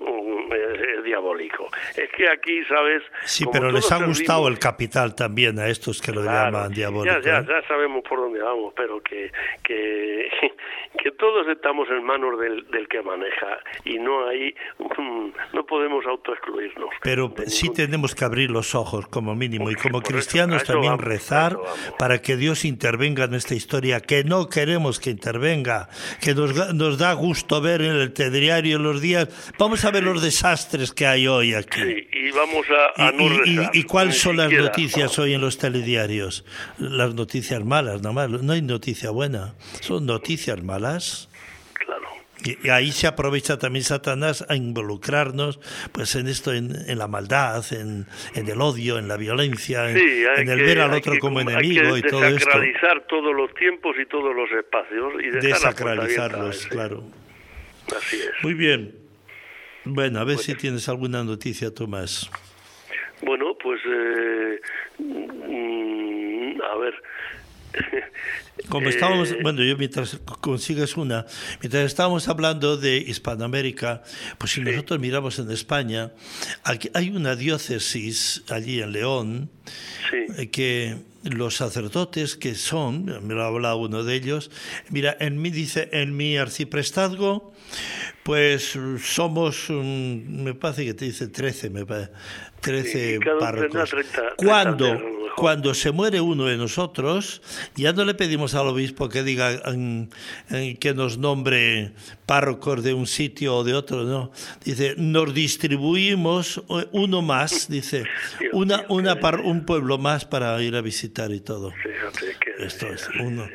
mm, es, diabólico. Es que aquí, ¿sabes? Sí, pero les ha gustado el capital también a estos que lo llaman diabólico. Ya, ¿eh? ya, sabemos por dónde vamos, pero que, que, que todos estamos en manos del, del que maneja y no hay, no podemos autoexcluirnos. Pero sí tenemos que abrir los ojos como mínimo y como cristianos también rezar para que Dios intervenga en esta historia, que no queremos que intervenga, que nos, nos da gusto ver en el telediario los días. Vamos a ver los desastres que hay hoy aquí. y vamos a, y, cuáles son las noticias hoy en los telediarios? Las noticias malas, nada más. No hay noticia buena. Son noticias malas. Y, ahí se aprovecha también Satanás a involucrarnos pues en esto, en, la maldad, en, el odio, en la violencia, en, el ver al otro como enemigo y todo esto. Desacralizar todos los tiempos y todos los espacios. Y Desacralizarlos, claro. Así es. Muy bien. Bueno, a ver si tienes alguna noticia, Tomás. Bueno, pues eh, mm, a ver, como estábamos, eh, bueno, yo mientras consigues una, mientras estábamos hablando de Hispanoamérica, pues si nosotros miramos en España, aquí hay una diócesis allí en León eh, que los sacerdotes que son, me lo ha hablado uno de ellos, mira, en mi dice, en mi arciprestazgo, pues somos, me parece que te dice 13, me parece, 13 párrocos. cuando, cuando se muere uno de nosotros, ya no le pedimos al obispo que diga que nos nombre párrocos de un sitio o de otro, no. Dice, nos distribuimos uno más, dice, una, una un pueblo más para ir a visitar y todo. Esto es uno.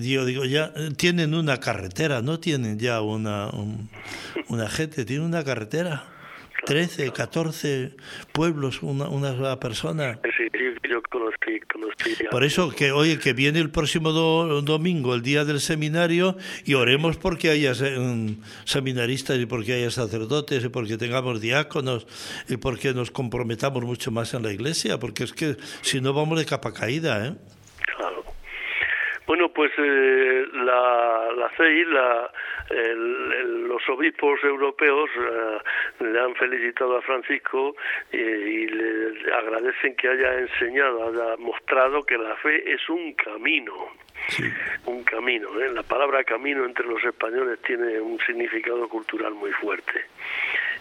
Yo digo, ya tienen una carretera, no tienen ya una, una gente, tienen una carretera. 13, 14 pueblos, una, una persona. Sí, yo conocí, conocí Por eso que oye que viene el próximo domingo, el día del seminario, y oremos porque haya seminaristas y porque haya sacerdotes y porque tengamos diáconos y porque nos comprometamos mucho más en la iglesia, porque es que si no vamos de capa caída, ¿eh? Bueno, pues eh, la, la CEI, la los obispos europeos eh, le han felicitado a Francisco y le agradecen que haya enseñado, haya mostrado que la fe es un camino. Un camino. ¿eh? La palabra camino entre los españoles tiene un significado cultural muy fuerte.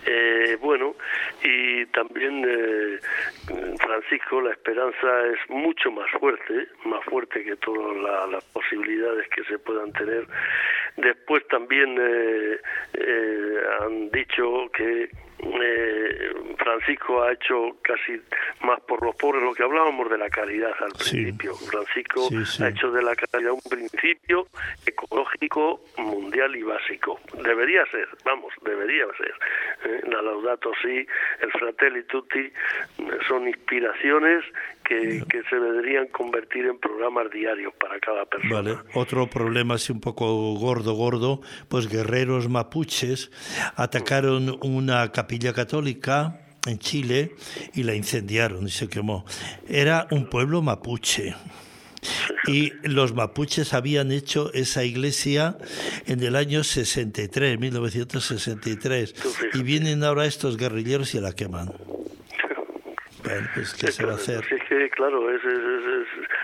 Eh, bueno, y también eh, Francisco, la esperanza es mucho más fuerte, más fuerte que todas las posibilidades que se puedan tener. Después también eh, han dicho que eh, Francisco ha hecho casi más por los pobres, lo que hablábamos de la caridad al principio. Francisco ha hecho de la caridad un principio ecológico, mundial y básico. Debería ser, vamos, debería ser. Eh, la Laudato Si, el Fratelli Tutti eh, son inspiraciones que, que, se deberían convertir en programas diarios para cada persona. Vale, otro problema así un poco gordo, gordo, pues guerreros mapuches atacaron una capilla católica en Chile y la incendiaron y se quemó. Era un pueblo mapuche. Y los mapuches habían hecho esa iglesia en el año 63, 1963. Y vienen ahora estos guerrilleros y la queman. Bueno, pues, ¿qué se va a hacer? es que, claro, es,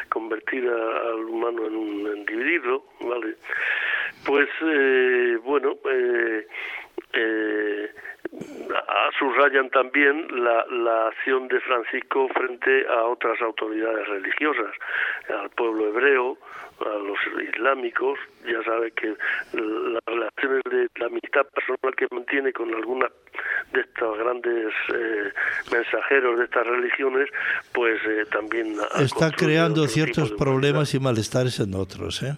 convertir al humano en un dividirlo, ¿vale? Pues, eh, bueno, eh, eh, subrayan también la, la acción de Francisco frente a otras autoridades religiosas, al pueblo hebreo, a los islámicos, ya sabe que las relaciones de la amistad personal que mantiene con algunas de estos grandes eh, mensajeros de estas religiones, pues eh, también... Está creando ciertos problemas y malestares en otros, ¿eh?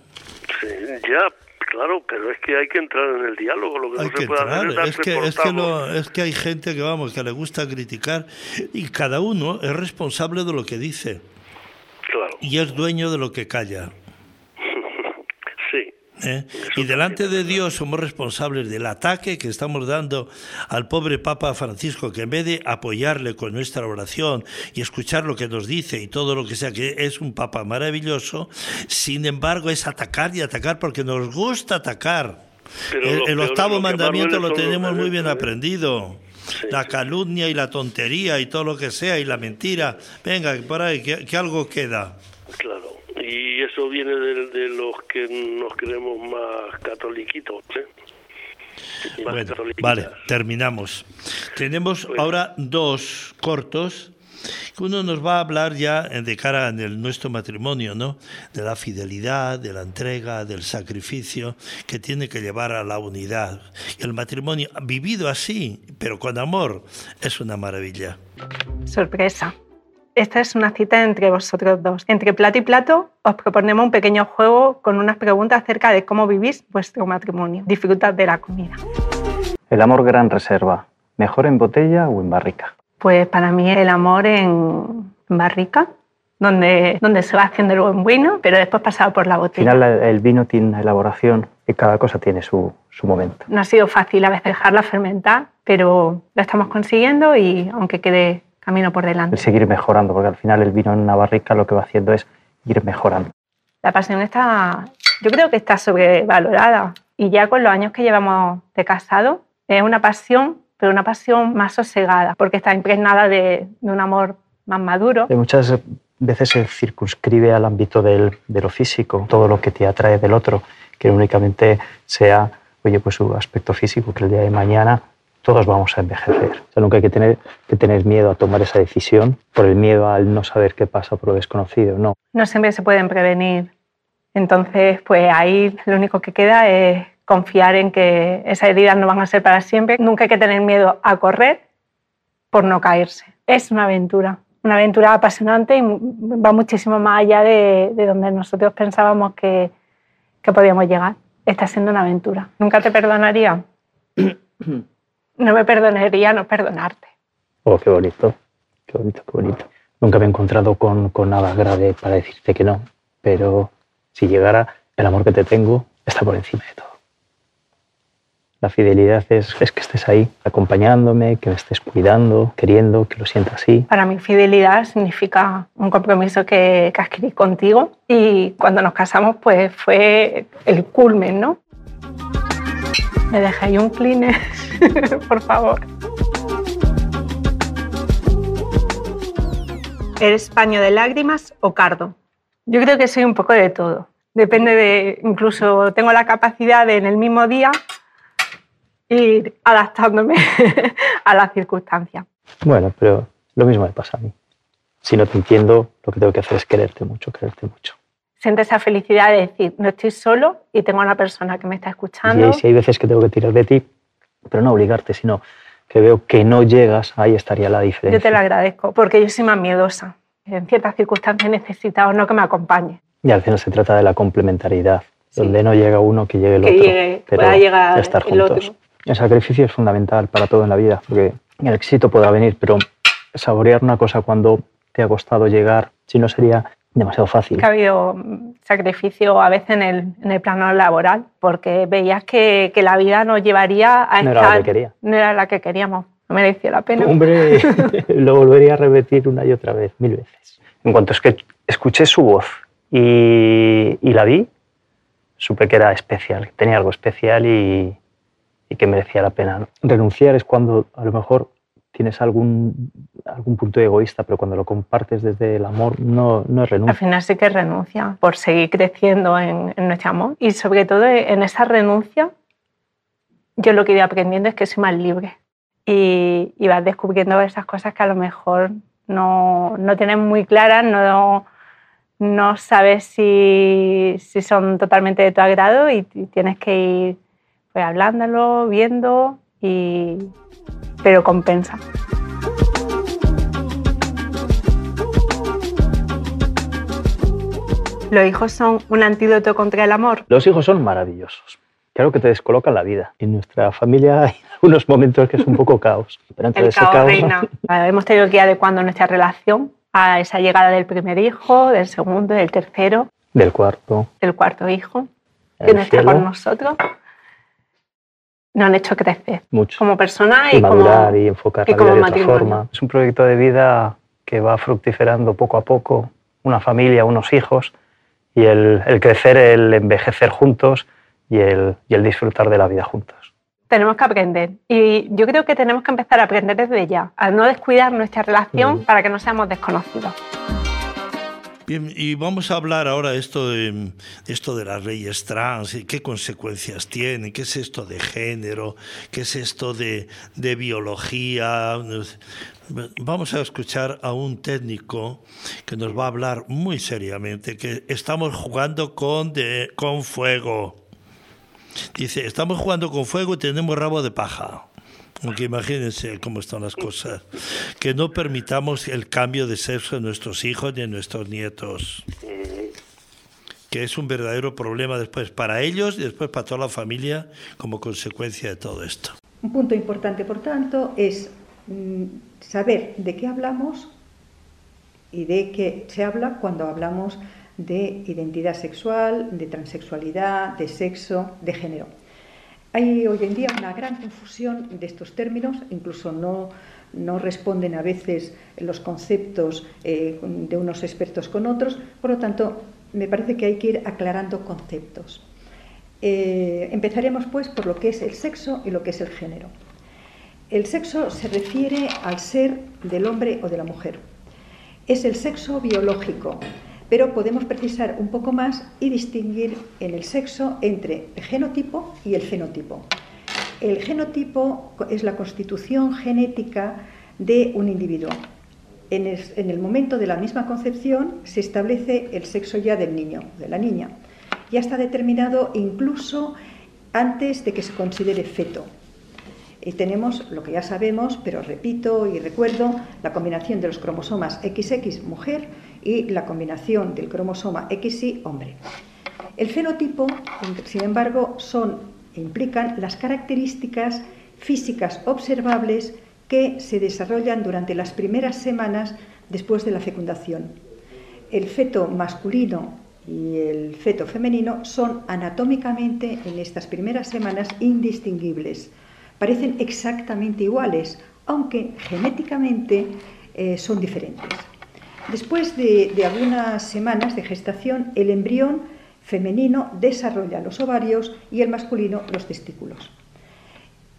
Sí, ya, Claro, pero es que hay que entrar en el diálogo. Lo que hay no se puede entrar. Hacer es, que, es, que es que hay gente que vamos que le gusta criticar y cada uno es responsable de lo que dice. Claro. Y es dueño de lo que calla. Sí. ¿Eh? Y delante de Dios somos responsables del ataque que estamos dando al pobre Papa Francisco, que en vez de apoyarle con nuestra oración y escuchar lo que nos dice y todo lo que sea, que es un Papa maravilloso, sin embargo es atacar y atacar porque nos gusta atacar. el, octavo mandamiento lo tenemos muy bien aprendido. la calumnia y la tontería y todo lo que sea y la mentira. Venga, por ahí, que algo queda. Claro y eso viene de, los que nos creemos más catoliquitos. ¿eh? bueno, vale, terminamos. Tenemos ahora dos cortos. Uno nos va a hablar ya de cara en nuestro matrimonio, ¿no? De la fidelidad, de la entrega, del sacrificio que tiene que llevar a la unidad. El matrimonio vivido así, pero con amor, es una maravilla. Sorpresa. Esta es una cita entre vosotros dos. Entre plato y plato os proponemos un pequeño juego con unas preguntas acerca de cómo vivís vuestro matrimonio. Disfrutad de la comida. El amor gran reserva, ¿mejor en botella o en barrica? Pues para mí el amor en barrica, donde, donde se va haciendo el buen vino, pero después pasado por la botella. Al final el vino tiene una elaboración y cada cosa tiene su, su momento. No ha sido fácil a veces dejarla fermentar, pero lo estamos consiguiendo y aunque quede camino por delante. seguir mejorando, porque al final el vino en una barrica lo que va haciendo es ir mejorando. La pasión está, yo creo que está sobrevalorada y ya con los años que llevamos de casado es una pasión, pero una pasión más sosegada, porque está impregnada de, un amor más maduro. muchas veces se circunscribe al ámbito del, de lo físico, todo lo que te atrae del otro, que únicamente sea, oye, pues su aspecto físico, que el día de mañana todos vamos a envejecer. O sea, nunca hay que tener, que tener miedo a tomar esa decisión por el miedo al no saber qué pasa por lo desconocido, no. No siempre se pueden prevenir. Entonces, pues ahí lo único que queda es confiar en que esas heridas no van a ser para siempre. Nunca hay que tener miedo a correr por no caerse. Es una aventura, una aventura apasionante y va muchísimo más allá de, de donde nosotros pensábamos que, que podíamos llegar. Está siendo una aventura. Nunca te perdonaría. no me perdonaría no perdonarte. Oh, qué bonito, qué bonito, qué bonito. Nunca me he encontrado con, con nada grave para decirte que no, pero si llegara, el amor que te tengo está por encima de todo. La fidelidad es, es, que estés ahí acompañándome, que me estés cuidando, queriendo, que lo sientas así. Para mí fidelidad significa un compromiso que, que adquirí contigo y cuando nos casamos pues fue el culmen, ¿no? ¿Me dejáis un Kleenex? Por favor. ¿Eres paño de lágrimas o cardo? Yo creo que soy un poco de todo. Depende de, incluso tengo la capacidad de en el mismo día ir adaptándome a las circunstancias. Bueno, pero lo mismo me pasa a mí. Si no te entiendo, lo que tengo que hacer es quererte mucho, quererte mucho. Siente esa felicidad de decir, no estoy solo y tengo a una persona que me está escuchando. Y si hay veces que tengo que tirar de ti, pero no obligarte, sino que veo que no llegas, ahí estaría la diferencia. Yo te lo agradezco, porque yo soy más miedosa. En ciertas circunstancias necesitado no que me acompañe. Y al final se trata de la complementariedad, donde no llega uno que llegue el que otro. Llegue, pero pueda llegar estar el juntos. otro. El sacrificio es fundamental para todo en la vida, porque el éxito podrá venir, pero saborear una cosa cuando te ha costado llegar, si no sería demasiado fácil. Que ha habido sacrificio a veces en el, en el plano laboral, porque veías que, que la vida nos llevaría a No estar... era la que quería. No era la que queríamos. No mereció la pena. Hombre, lo volvería a repetir una y otra vez, mil veces. En cuanto es que escuché su voz y, y la vi, supe que era especial, que tenía algo especial y, y que merecía la pena. ¿no? Renunciar es cuando a lo mejor tienes algún, algún punto egoísta, pero cuando lo compartes desde el amor no, no es Al renuncia. final sí que renuncia por seguir creciendo en, en nuestro amor. Y sobre todo en esa renuncia, yo lo que he ido aprendiendo es que soy más libre. Y, y vas descubriendo esas cosas que a lo mejor no, no tienes muy claras, no, no sabes si, si son totalmente de tu agrado y, y tienes que ir pues, hablándolo, viendo, y, pero compensa. Los hijos son un antídoto contra el amor. Los hijos son maravillosos. Claro que te descolocan la vida. En nuestra familia hay algunos momentos que es un poco caos. Pero entre El ese caos caos, reina. Hemos tenido que ir adecuando nuestra relación a esa llegada del primer hijo, del segundo, del tercero, del cuarto, del cuarto hijo, que no está con nosotros. Nos han hecho crecer mucho. como persona y y, como, madurar y enfocar y la vida como de otra forma. Es un proyecto de vida que va fructiferando poco a poco, una familia, unos hijos, y el, el crecer, el envejecer juntos y el, y el disfrutar de la vida juntos. tenemos que aprender. Y yo creo que tenemos que empezar a aprender desde ya, a no descuidar nuestra relación Mm. para que no seamos desconocidos. Bien, y vamos a hablar ahora esto de esto de las leyes trans y qué consecuencias tienen, qué es esto de género, qué es esto de, de biología. Vamos a escuchar a un técnico que nos va a hablar muy seriamente que estamos jugando con, de, con fuego. Dice, estamos jugando con fuego y tenemos rabo de paja. Aunque imagínense cómo están las cosas. Que no permitamos el cambio de sexo en nuestros hijos ni en nuestros nietos. Que es un verdadero problema después para ellos y después para toda la familia como consecuencia de todo esto. Un punto importante, por tanto, es mm, saber de qué hablamos y de qué se habla cuando hablamos de identidad sexual, de transexualidad, de sexo, de género. Hay hoy en día una gran confusión de estos términos, incluso no, no responden a veces los conceptos eh, de unos expertos con otros, por lo tanto, me parece que hay que ir aclarando conceptos. Eh, empezaremos pues por lo que es el sexo y lo que es el género. El sexo se refiere al ser del hombre o de la mujer. Es el sexo biológico, pero podemos precisar un poco más y distinguir en el sexo entre el genotipo y el fenotipo. El genotipo es la constitución genética de un individuo. En el, en el, momento de la misma concepción se establece el sexo ya del niño, de la niña. Ya está determinado incluso antes de que se considere feto. Y tenemos lo que ya sabemos, pero repito y recuerdo, la combinación de los cromosomas XX mujer y la combinación del cromosoma XY hombre. El fenotipo, sin embargo, son, implican las características físicas observables que se desarrollan durante las primeras semanas después de la fecundación. El feto masculino y el feto femenino son anatómicamente en estas primeras semanas indistinguibles. Parecen exactamente iguales, aunque genéticamente eh, son diferentes. Después de, de, algunas semanas de gestación, el embrión femenino desarrolla los ovarios y el masculino los testículos.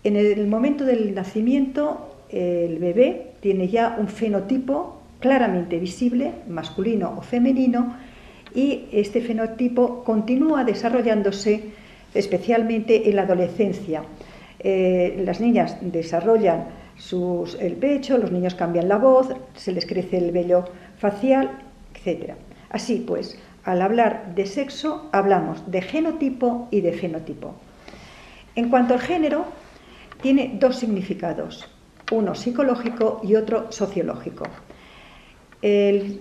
En el momento del nacimiento, el bebé tiene ya un fenotipo claramente visible, masculino o femenino, y este fenotipo continúa desarrollándose especialmente en la adolescencia. Eh, las niñas desarrollan el pecho, los niños cambian la voz, se les crece el vello facial, etc. Así pues, al hablar de sexo, hablamos de genotipo y de fenotipo. En cuanto al género, tiene dos significados, uno psicológico y otro sociológico. El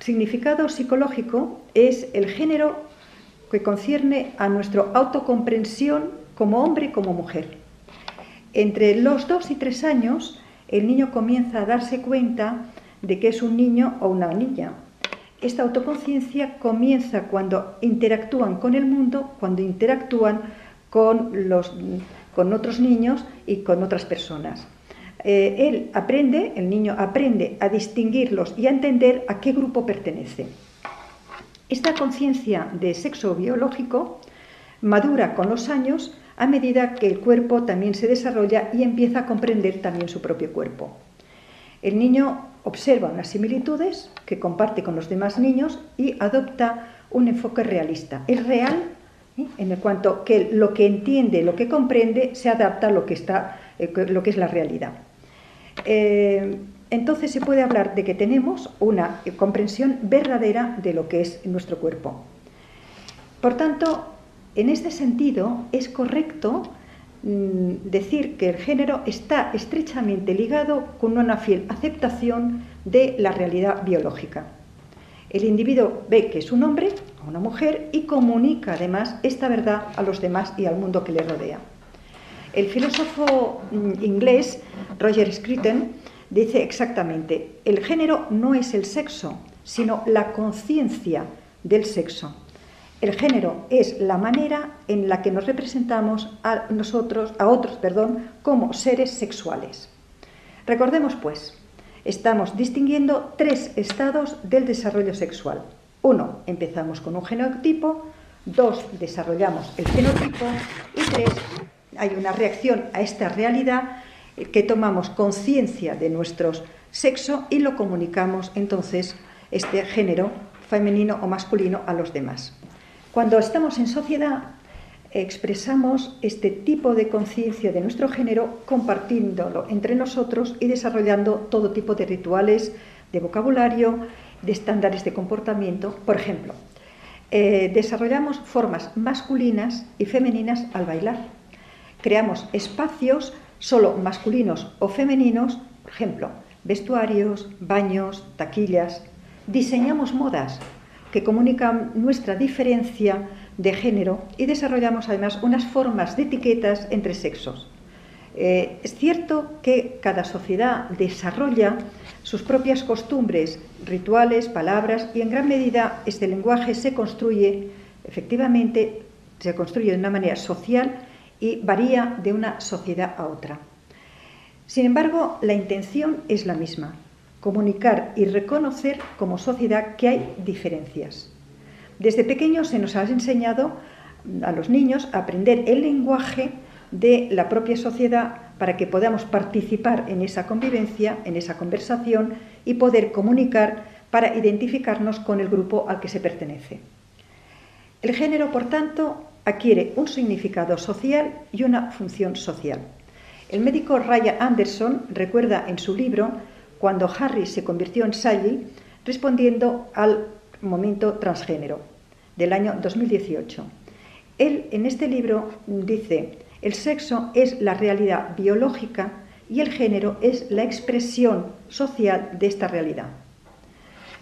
significado psicológico es el género que concierne a nuestra autocomprensión como hombre y como mujer. Entre los dos y tres años, el niño comienza a darse cuenta de que es un niño o una niña. Esta autoconciencia comienza cuando interactúan con el mundo, cuando interactúan con, los, con otros niños y con otras personas. Eh, él aprende, el niño aprende a distinguirlos y a entender a qué grupo pertenece. Esta conciencia de sexo biológico madura con los años a medida que el cuerpo también se desarrolla y empieza a comprender también su propio cuerpo. El niño observa unas similitudes que comparte con los demás niños y adopta un enfoque realista. Es real ¿eh? en el cuanto que lo que entiende, lo que comprende, se adapta a lo que, está, eh, lo que es la realidad. Eh, entonces se puede hablar de que tenemos una comprensión verdadera de lo que es nuestro cuerpo. Por tanto, en este sentido es correcto mm, decir que el género está estrechamente ligado con una fiel aceptación de la realidad biológica. El individuo ve que es un hombre o una mujer y comunica además esta verdad a los demás y al mundo que le rodea. El filósofo mm, inglés Roger Scruton dice exactamente, el género no es el sexo, sino la conciencia del sexo. El género es la manera en la que nos representamos a nosotros, a otros, perdón, como seres sexuales. Recordemos pues, estamos distinguiendo tres estados del desarrollo sexual. Uno, empezamos con un genotipo, dos, desarrollamos el fenotipo y tres, hay una reacción a esta realidad que tomamos conciencia de nuestro sexo y lo comunicamos entonces este género femenino o masculino a los demás. Cuando estamos en sociedad expresamos este tipo de conciencia de nuestro género compartiéndolo entre nosotros y desarrollando todo tipo de rituales, de vocabulario, de estándares de comportamiento. Por ejemplo, eh, desarrollamos formas masculinas y femeninas al bailar. Creamos espacios solo masculinos o femeninos, por ejemplo, vestuarios, baños, taquillas. Diseñamos modas que comunican nuestra diferencia de género y desarrollamos además unas formas de etiquetas entre sexos. Eh, es cierto que cada sociedad desarrolla sus propias costumbres, rituales, palabras y en gran medida este lenguaje se construye, efectivamente, se construye de una manera social y varía de una sociedad a otra. Sin embargo, la intención es la misma, comunicar y reconocer como sociedad que hay diferencias. Desde pequeños se nos ha enseñado a los niños a aprender el lenguaje de la propia sociedad para que podamos participar en esa convivencia, en esa conversación y poder comunicar para identificarnos con el grupo al que se pertenece. El género, por tanto, adquiere un significado social y una función social. El médico Raya Anderson recuerda en su libro cuando Harry se convirtió en Sally, respondiendo al momento transgénero del año 2018. Él en este libro dice, el sexo es la realidad biológica y el género es la expresión social de esta realidad.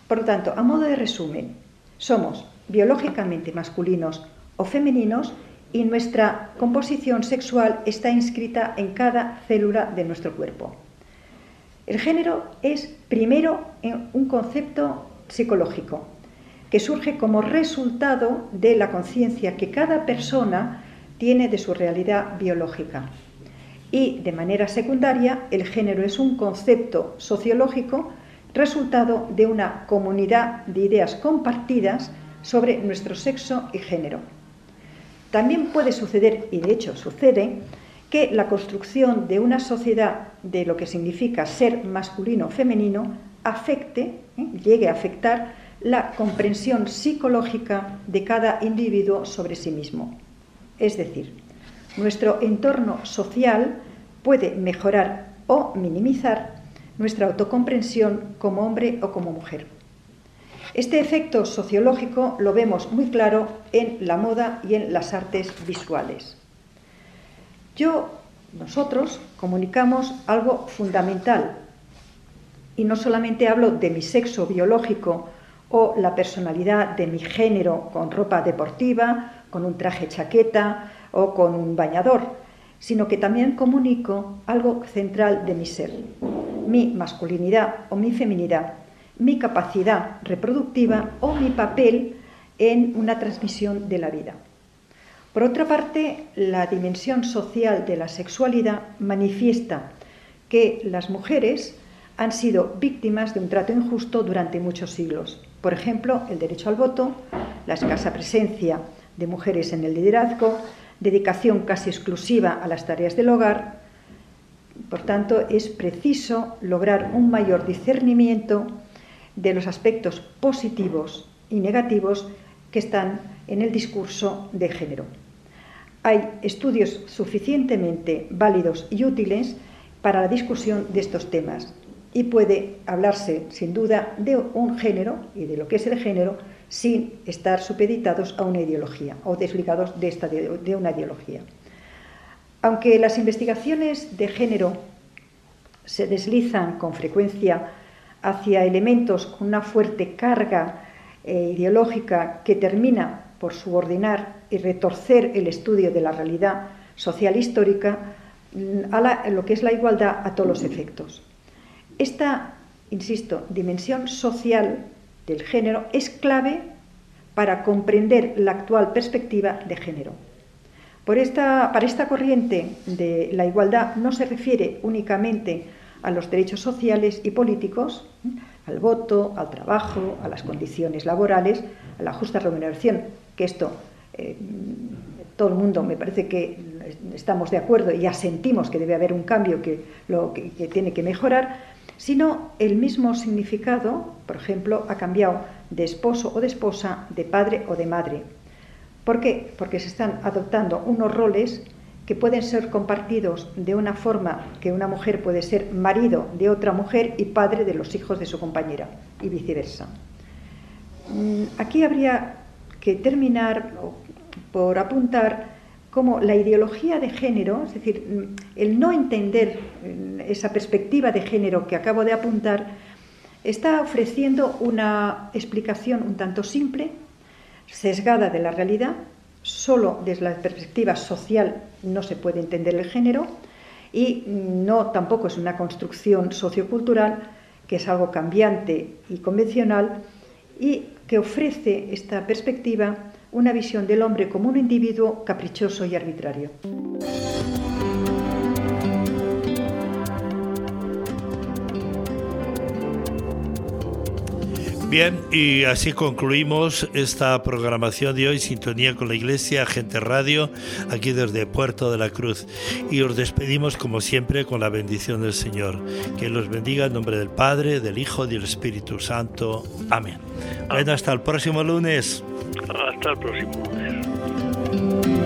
Por lo tanto, a modo de resumen, somos biológicamente masculinos o femeninos y nuestra composición sexual está inscrita en cada célula de nuestro cuerpo. El género es primero un concepto psicológico que surge como resultado de la conciencia que cada persona tiene de su realidad biológica. Y de manera secundaria, el género es un concepto sociológico resultado de una comunidad de ideas compartidas sobre nuestro sexo y género. También puede suceder, y de hecho sucede, que la construcción de una sociedad de lo que significa ser masculino o femenino afecte, ¿eh? llegue a afectar la comprensión psicológica de cada individuo sobre sí mismo. Es decir, nuestro entorno social puede mejorar o minimizar nuestra autocomprensión como hombre o como mujer. Este efecto sociológico lo vemos muy claro en la moda y en las artes visuales. Yo, nosotros, comunicamos algo fundamental. Y no solamente hablo de mi sexo biológico o la personalidad de mi género con ropa deportiva, con un traje chaqueta o con un bañador, sino que también comunico algo central de mi ser, mi masculinidad o mi feminidad, mi capacidad reproductiva o mi papel en una transmisión de la vida. Por otra parte, la dimensión social de la sexualidad manifiesta que las mujeres han sido víctimas de un trato injusto durante muchos siglos. Por ejemplo, el derecho al voto, la escasa presencia de mujeres en el liderazgo, dedicación casi exclusiva a las tareas del hogar. Por tanto, es preciso lograr un mayor discernimiento de los aspectos positivos y negativos que están en el discurso de género. Hay estudios suficientemente válidos y útiles para la discusión de estos temas y puede hablarse sin duda de un género y de lo que es el género sin estar supeditados a una ideología o desligados de, una ideología. Aunque las investigaciones de género se deslizan con frecuencia hacia elementos con una fuerte carga eh, ideológica que termina por subordinar y retorcer el estudio de la realidad social histórica mm, a, lo que es la igualdad a todos los efectos. Esta, insisto, dimensión social del género es clave para comprender la actual perspectiva de género. Por esta, para esta corriente de la igualdad no se refiere únicamente a los derechos sociales y políticos, al voto, al trabajo, a las condiciones laborales, a la justa remuneración, que esto eh, todo el mundo me parece que estamos de acuerdo y ya sentimos que debe haber un cambio que, lo, que tiene que mejorar, sino el mismo significado, por ejemplo, ha cambiado de esposo o de esposa, de padre o de madre. ¿Por qué? Porque se están adoptando unos roles que pueden ser compartidos de una forma que una mujer puede ser marido de otra mujer y padre de los hijos de su compañera y viceversa. Mm, aquí habría que terminar por apuntar cómo la ideología de género, es decir, mm, el no entender mm, esa perspectiva de género que acabo de apuntar, está ofreciendo una explicación un tanto simple, sesgada de la realidad, solo desde la perspectiva social no se puede entender el género y no tampoco es una construcción sociocultural que es algo cambiante y convencional y que ofrece esta perspectiva una visión del hombre como un individuo caprichoso y arbitrario. Bien, y así concluimos esta programación de hoy, Sintonía con la Iglesia, Gente Radio, aquí desde Puerto de la Cruz. Y os despedimos como siempre con la bendición del Señor. Que los bendiga en nombre del Padre, del Hijo y del Espíritu Santo. Amén. Bueno, hasta el próximo lunes. Hasta el próximo lunes.